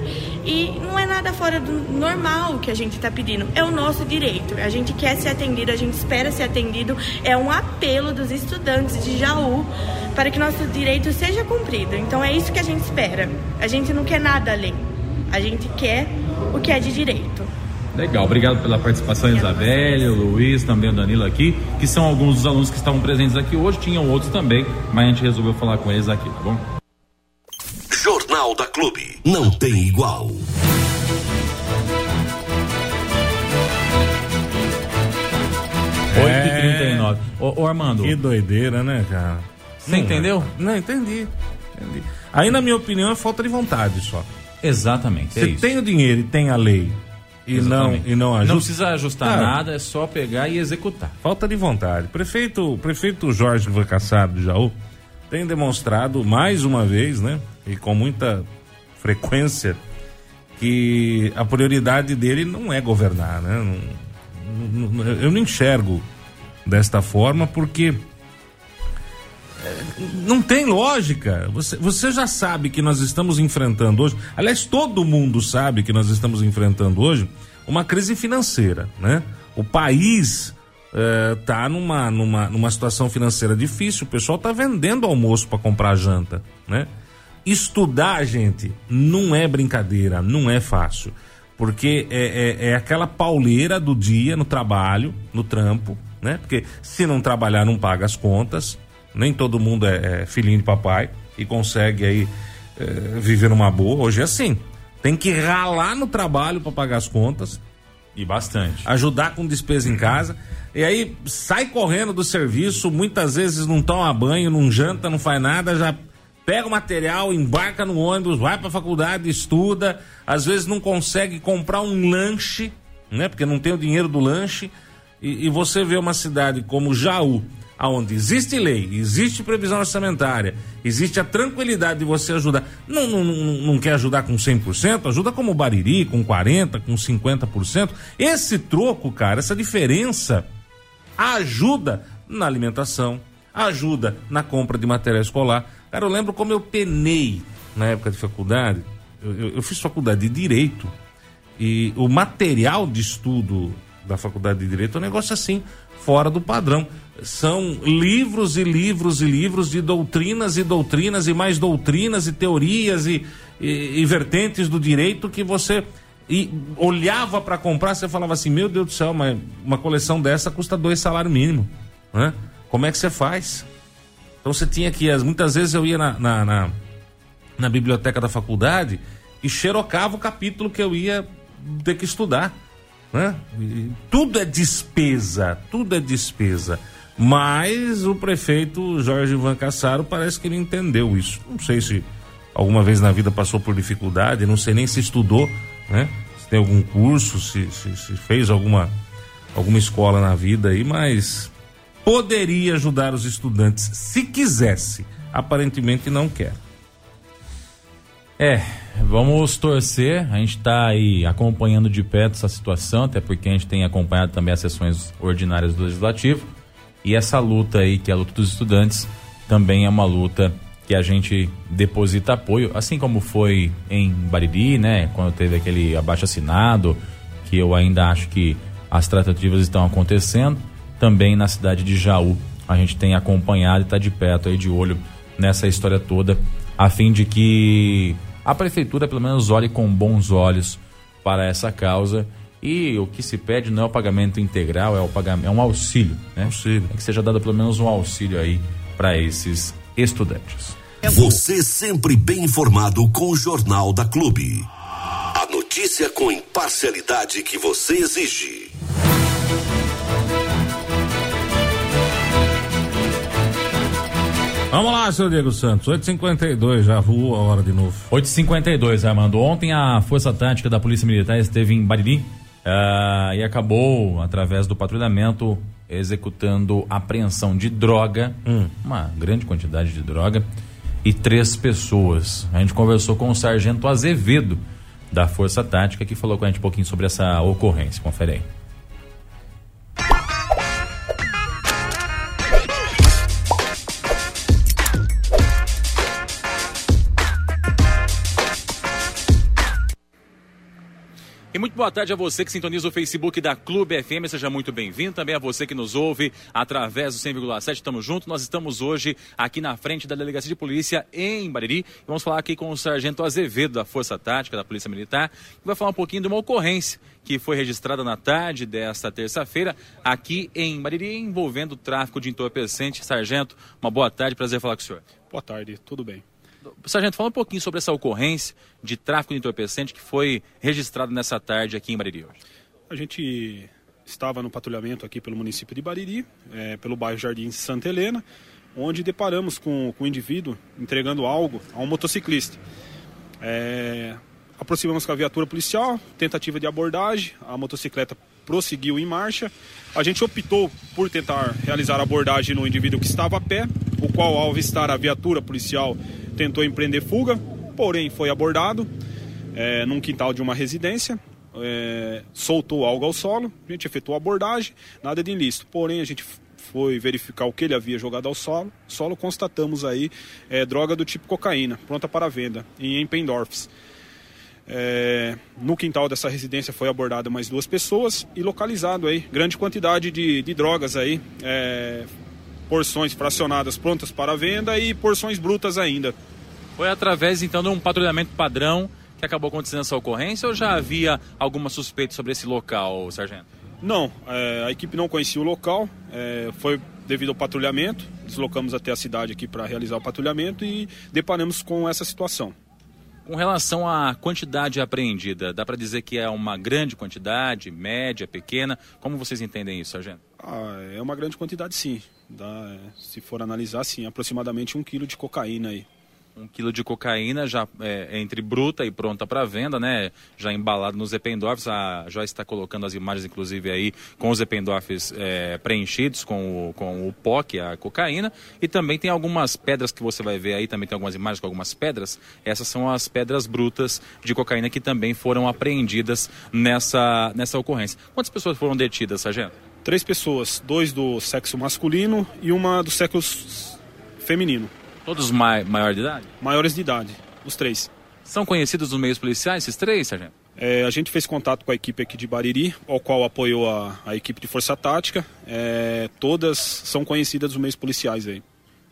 e não é nada fora do normal que a gente está pedindo, é o nosso direito. A gente quer ser atendido, a gente espera ser atendido, é um apelo dos estudantes de Jaú para que nosso direito seja cumprido. Então é isso que a gente espera. A gente não quer nada além. A gente quer o que é de direito. Legal, obrigado pela participação, Isabelle, o Luiz, também o Danilo aqui, que são alguns dos alunos que estavam presentes aqui hoje, tinham outros também, mas a gente resolveu falar com eles aqui, tá bom? Jornal da Clube. Não tem igual. É. 8h39. Ô, ô Armando, Que doideira, né, cara? Você Não, entendeu? Não, entendi. entendi. Aí, na minha opinião, é falta de vontade só. exatamente, é Você isso. tem o dinheiro e tem a lei e não, e não ajuda. Não precisa ajustar Cara, nada, é só pegar e executar. Falta de vontade. Prefeito, prefeito Jorge Vacassado de Jaú tem demonstrado mais uma vez, né? E com muita frequência, que a prioridade dele não é governar, né? Não- não- eu não enxergo desta forma porque não tem lógica. Você, você já sabe que nós estamos enfrentando hoje. Aliás, todo mundo sabe que nós estamos enfrentando hoje uma crise financeira, né? O país está numa, numa, numa situação financeira difícil. O pessoal está vendendo almoço para comprar janta, né? Estudar, gente, não é brincadeira, não é fácil. Porque é, é, é aquela pauleira do dia no trabalho, no trampo, né? Porque se não trabalhar, não paga as contas. Nem todo mundo é, é filhinho de papai e consegue aí é, viver numa boa. Hoje é assim. Tem que ralar no trabalho para pagar as contas, E bastante. ajudar com despesa em casa. E aí sai correndo do serviço, muitas vezes não toma banho, não janta, não faz nada, já pega o material, embarca no ônibus, vai para a faculdade, estuda, às vezes não consegue comprar um lanche, né? Porque não tem o dinheiro do lanche. E, e você vê uma cidade como Jaú, aonde existe lei, existe previsão orçamentária, existe a tranquilidade de você ajudar. Não, não, não, não quer ajudar com 100%, ajuda como Bariri, com 40%, com 50%. Esse troco, cara, essa diferença ajuda na alimentação, ajuda na compra de material escolar. Cara, eu lembro como eu penei na época de faculdade. Eu, eu, eu fiz faculdade de Direito e o material de estudo da faculdade de Direito é um negócio assim, fora do padrão. São livros e livros e livros de doutrinas e doutrinas e mais doutrinas e teorias e, e, e vertentes do direito que você e olhava para comprar, você falava assim: Meu Deus do céu, mas uma coleção dessa custa dois salários mínimo. Né? Como é que você faz? Então você tinha que, muitas vezes eu ia na, na, na, na biblioteca da faculdade e xerocava o capítulo que eu ia ter que estudar. Né? Tudo é despesa, tudo é despesa. Mas o prefeito Jorge Ivan Cassaro parece que ele entendeu isso. Não sei se alguma vez na vida passou por dificuldade, não sei nem se estudou, né? Se tem algum curso, se, se, se fez alguma, alguma escola na vida aí, mas poderia ajudar os estudantes se quisesse. Aparentemente não quer. É, vamos torcer. A gente está aí acompanhando de perto essa situação, até porque a gente tem acompanhado também as sessões ordinárias do Legislativo. E essa luta aí, que é a luta dos estudantes, também é uma luta que a gente deposita apoio, assim como foi em Bariri, né? Quando teve aquele abaixo assinado, que eu ainda acho que as tratativas estão acontecendo. Também na cidade de Jaú, a gente tem acompanhado e está de perto aí de olho nessa história toda, a fim de que a prefeitura pelo menos olhe com bons olhos para essa causa e o que se pede não é o pagamento integral, é o pagamento, é um auxílio, né? Auxílio. É que seja dado pelo menos um auxílio aí para esses estudantes. Você sempre bem informado com o Jornal da Clube. A notícia com imparcialidade que você exige. Vamos lá, seu Diego Santos. 8h52, já voou a hora de novo. 8h52, Armando. Ontem a Força Tática da Polícia Militar esteve em Bariri uh, e acabou, através do patrulhamento, executando apreensão de droga, Hum. uma grande quantidade de droga, e três pessoas. A gente conversou com o Sargento Azevedo, da Força Tática, que falou com a gente um pouquinho sobre essa ocorrência. Confere aí. E muito boa tarde a você que sintoniza o Facebook da Clube FM, seja muito bem-vindo. Também a você que nos ouve através do 100,7. Estamos juntos. Nós estamos hoje aqui na frente da Delegacia de Polícia em Bariri. Vamos falar aqui com o Sargento Azevedo da Força Tática da Polícia Militar, que vai falar um pouquinho de uma ocorrência que foi registrada na tarde desta terça-feira aqui em Bariri, envolvendo o tráfico de entorpecente. Sargento, uma boa tarde, prazer falar com o senhor. Boa tarde, tudo bem. Sargento, fala um pouquinho sobre essa ocorrência de tráfico de entorpecente que foi registrado nessa tarde aqui em Bariri hoje. A gente estava no patrulhamento aqui pelo município de Bariri, é, pelo bairro Jardim Santa Helena, onde deparamos com, com um indivíduo entregando algo a um motociclista. É, aproximamos com a viatura policial, tentativa de abordagem, a motocicleta prosseguiu em marcha. A gente optou por tentar realizar a abordagem no indivíduo que estava a pé, o qual, ao avistar a viatura policial, tentou empreender fuga, porém foi abordado é, num quintal de uma residência. é, soltou algo ao solo, a gente efetuou a abordagem, nada de ilícito. Porém, a gente foi verificar o que ele havia jogado ao solo, solo constatamos aí é, droga do tipo cocaína, pronta para venda, em Empendorfs. É, no quintal dessa residência foi abordada mais duas pessoas e localizado aí grande quantidade de, de drogas aí, é, porções fracionadas prontas para venda e porções brutas ainda. Foi através então de um patrulhamento padrão que acabou acontecendo essa ocorrência ou já havia alguma suspeita sobre esse local, Sargento? Não, é, a equipe não conhecia o local, é, foi devido ao patrulhamento, deslocamos até a cidade aqui para realizar o patrulhamento e deparamos com essa situação. Com relação à quantidade apreendida, dá para dizer que é uma grande quantidade, média, pequena? Como vocês entendem isso, Sargento? Ah, é uma grande quantidade sim, Dá, se for analisar sim, aproximadamente um quilo de cocaína aí. Um quilo de cocaína já é, entre bruta e pronta para venda, né? Já embalado nos Eppendorfs. A Joyce está colocando as imagens, inclusive, aí com os Eppendorfs é, preenchidos com o, com o pó, que é a cocaína. E também tem algumas pedras que você vai ver aí, também tem algumas imagens com algumas pedras. Essas são as pedras brutas de cocaína que também foram apreendidas nessa, nessa ocorrência. Quantas pessoas foram detidas, Sargento? Três pessoas, dois do sexo masculino e uma do sexo feminino. Todos mai maior de idade? Maiores de idade, os três. São conhecidos nos meios policiais, esses três, sargento? É, a gente fez contato com a equipe aqui de Bariri, ao qual apoiou a, a equipe de Força Tática. É, todas são conhecidas nos meios policiais aí.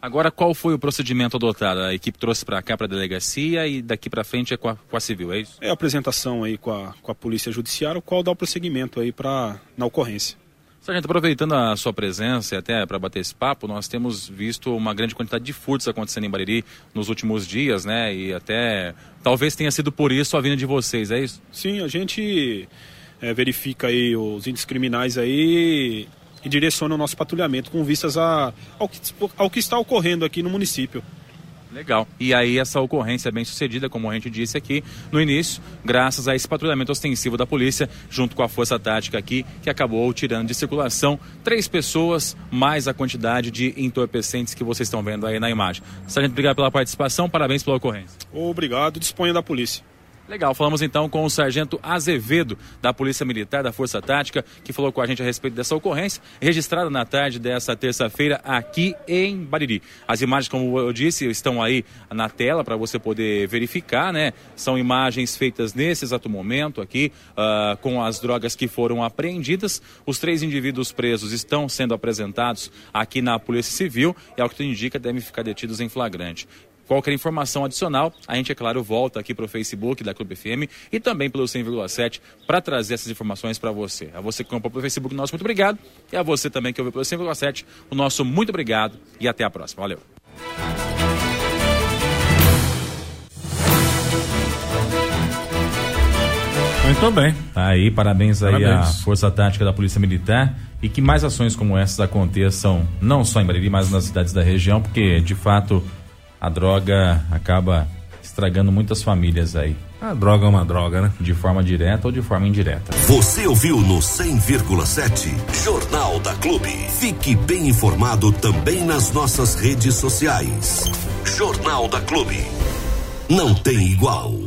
Agora, qual foi o procedimento adotado? A equipe trouxe para cá, para a delegacia, e daqui para frente é com a, com a, civil, é isso? É a apresentação aí com a, com a Polícia Judiciária, o qual dá o prosseguimento aí pra, na ocorrência. Sargento, aproveitando a sua presença e até para bater esse papo, nós temos visto uma grande quantidade de furtos acontecendo em Bariri nos últimos dias, né? E até talvez tenha sido por isso a vinda de vocês, é isso? Sim, a gente é, verifica aí os índices criminais aí e direciona o nosso patrulhamento com vistas a, ao, que, ao que está ocorrendo aqui no município. Legal. E aí essa ocorrência é bem sucedida, como a gente disse aqui no início, graças a esse patrulhamento ostensivo da polícia, junto com a força tática aqui, que acabou tirando de circulação três pessoas, mais a quantidade de entorpecentes que vocês estão vendo aí na imagem. Sargento, obrigado pela participação, parabéns pela ocorrência. Obrigado, disponha da polícia. Legal, falamos então com o sargento Azevedo, da Polícia Militar da Força Tática, que falou com a gente a respeito dessa ocorrência, registrada na tarde dessa terça-feira aqui em Bariri. As imagens, como eu disse, estão aí na tela para você poder verificar, né? São imagens feitas nesse exato momento aqui, uh, com as drogas que foram apreendidas. Os três indivíduos presos estão sendo apresentados aqui na Polícia Civil e, ao que tudo indica, devem ficar detidos em flagrante. Qualquer informação adicional, a gente, é claro, volta aqui para o Facebook da Clube FM e também pelo 100,7 para trazer essas informações para você. A você que comprou pelo Facebook, nosso muito obrigado. E a você também que ouviu pelo 100,7, o nosso muito obrigado e até a próxima. Valeu. Muito bem. Tá aí, parabéns, parabéns aí à Força Tática da Polícia Militar e que mais ações como essas aconteçam, não só em Bariri, mas nas cidades da região, porque de fato a droga acaba estragando muitas famílias aí. A droga é uma droga, né? De forma direta ou de forma indireta. Você ouviu no 100,7 Jornal da Clube. Fique bem informado também nas nossas redes sociais. Jornal da Clube. Não tem igual.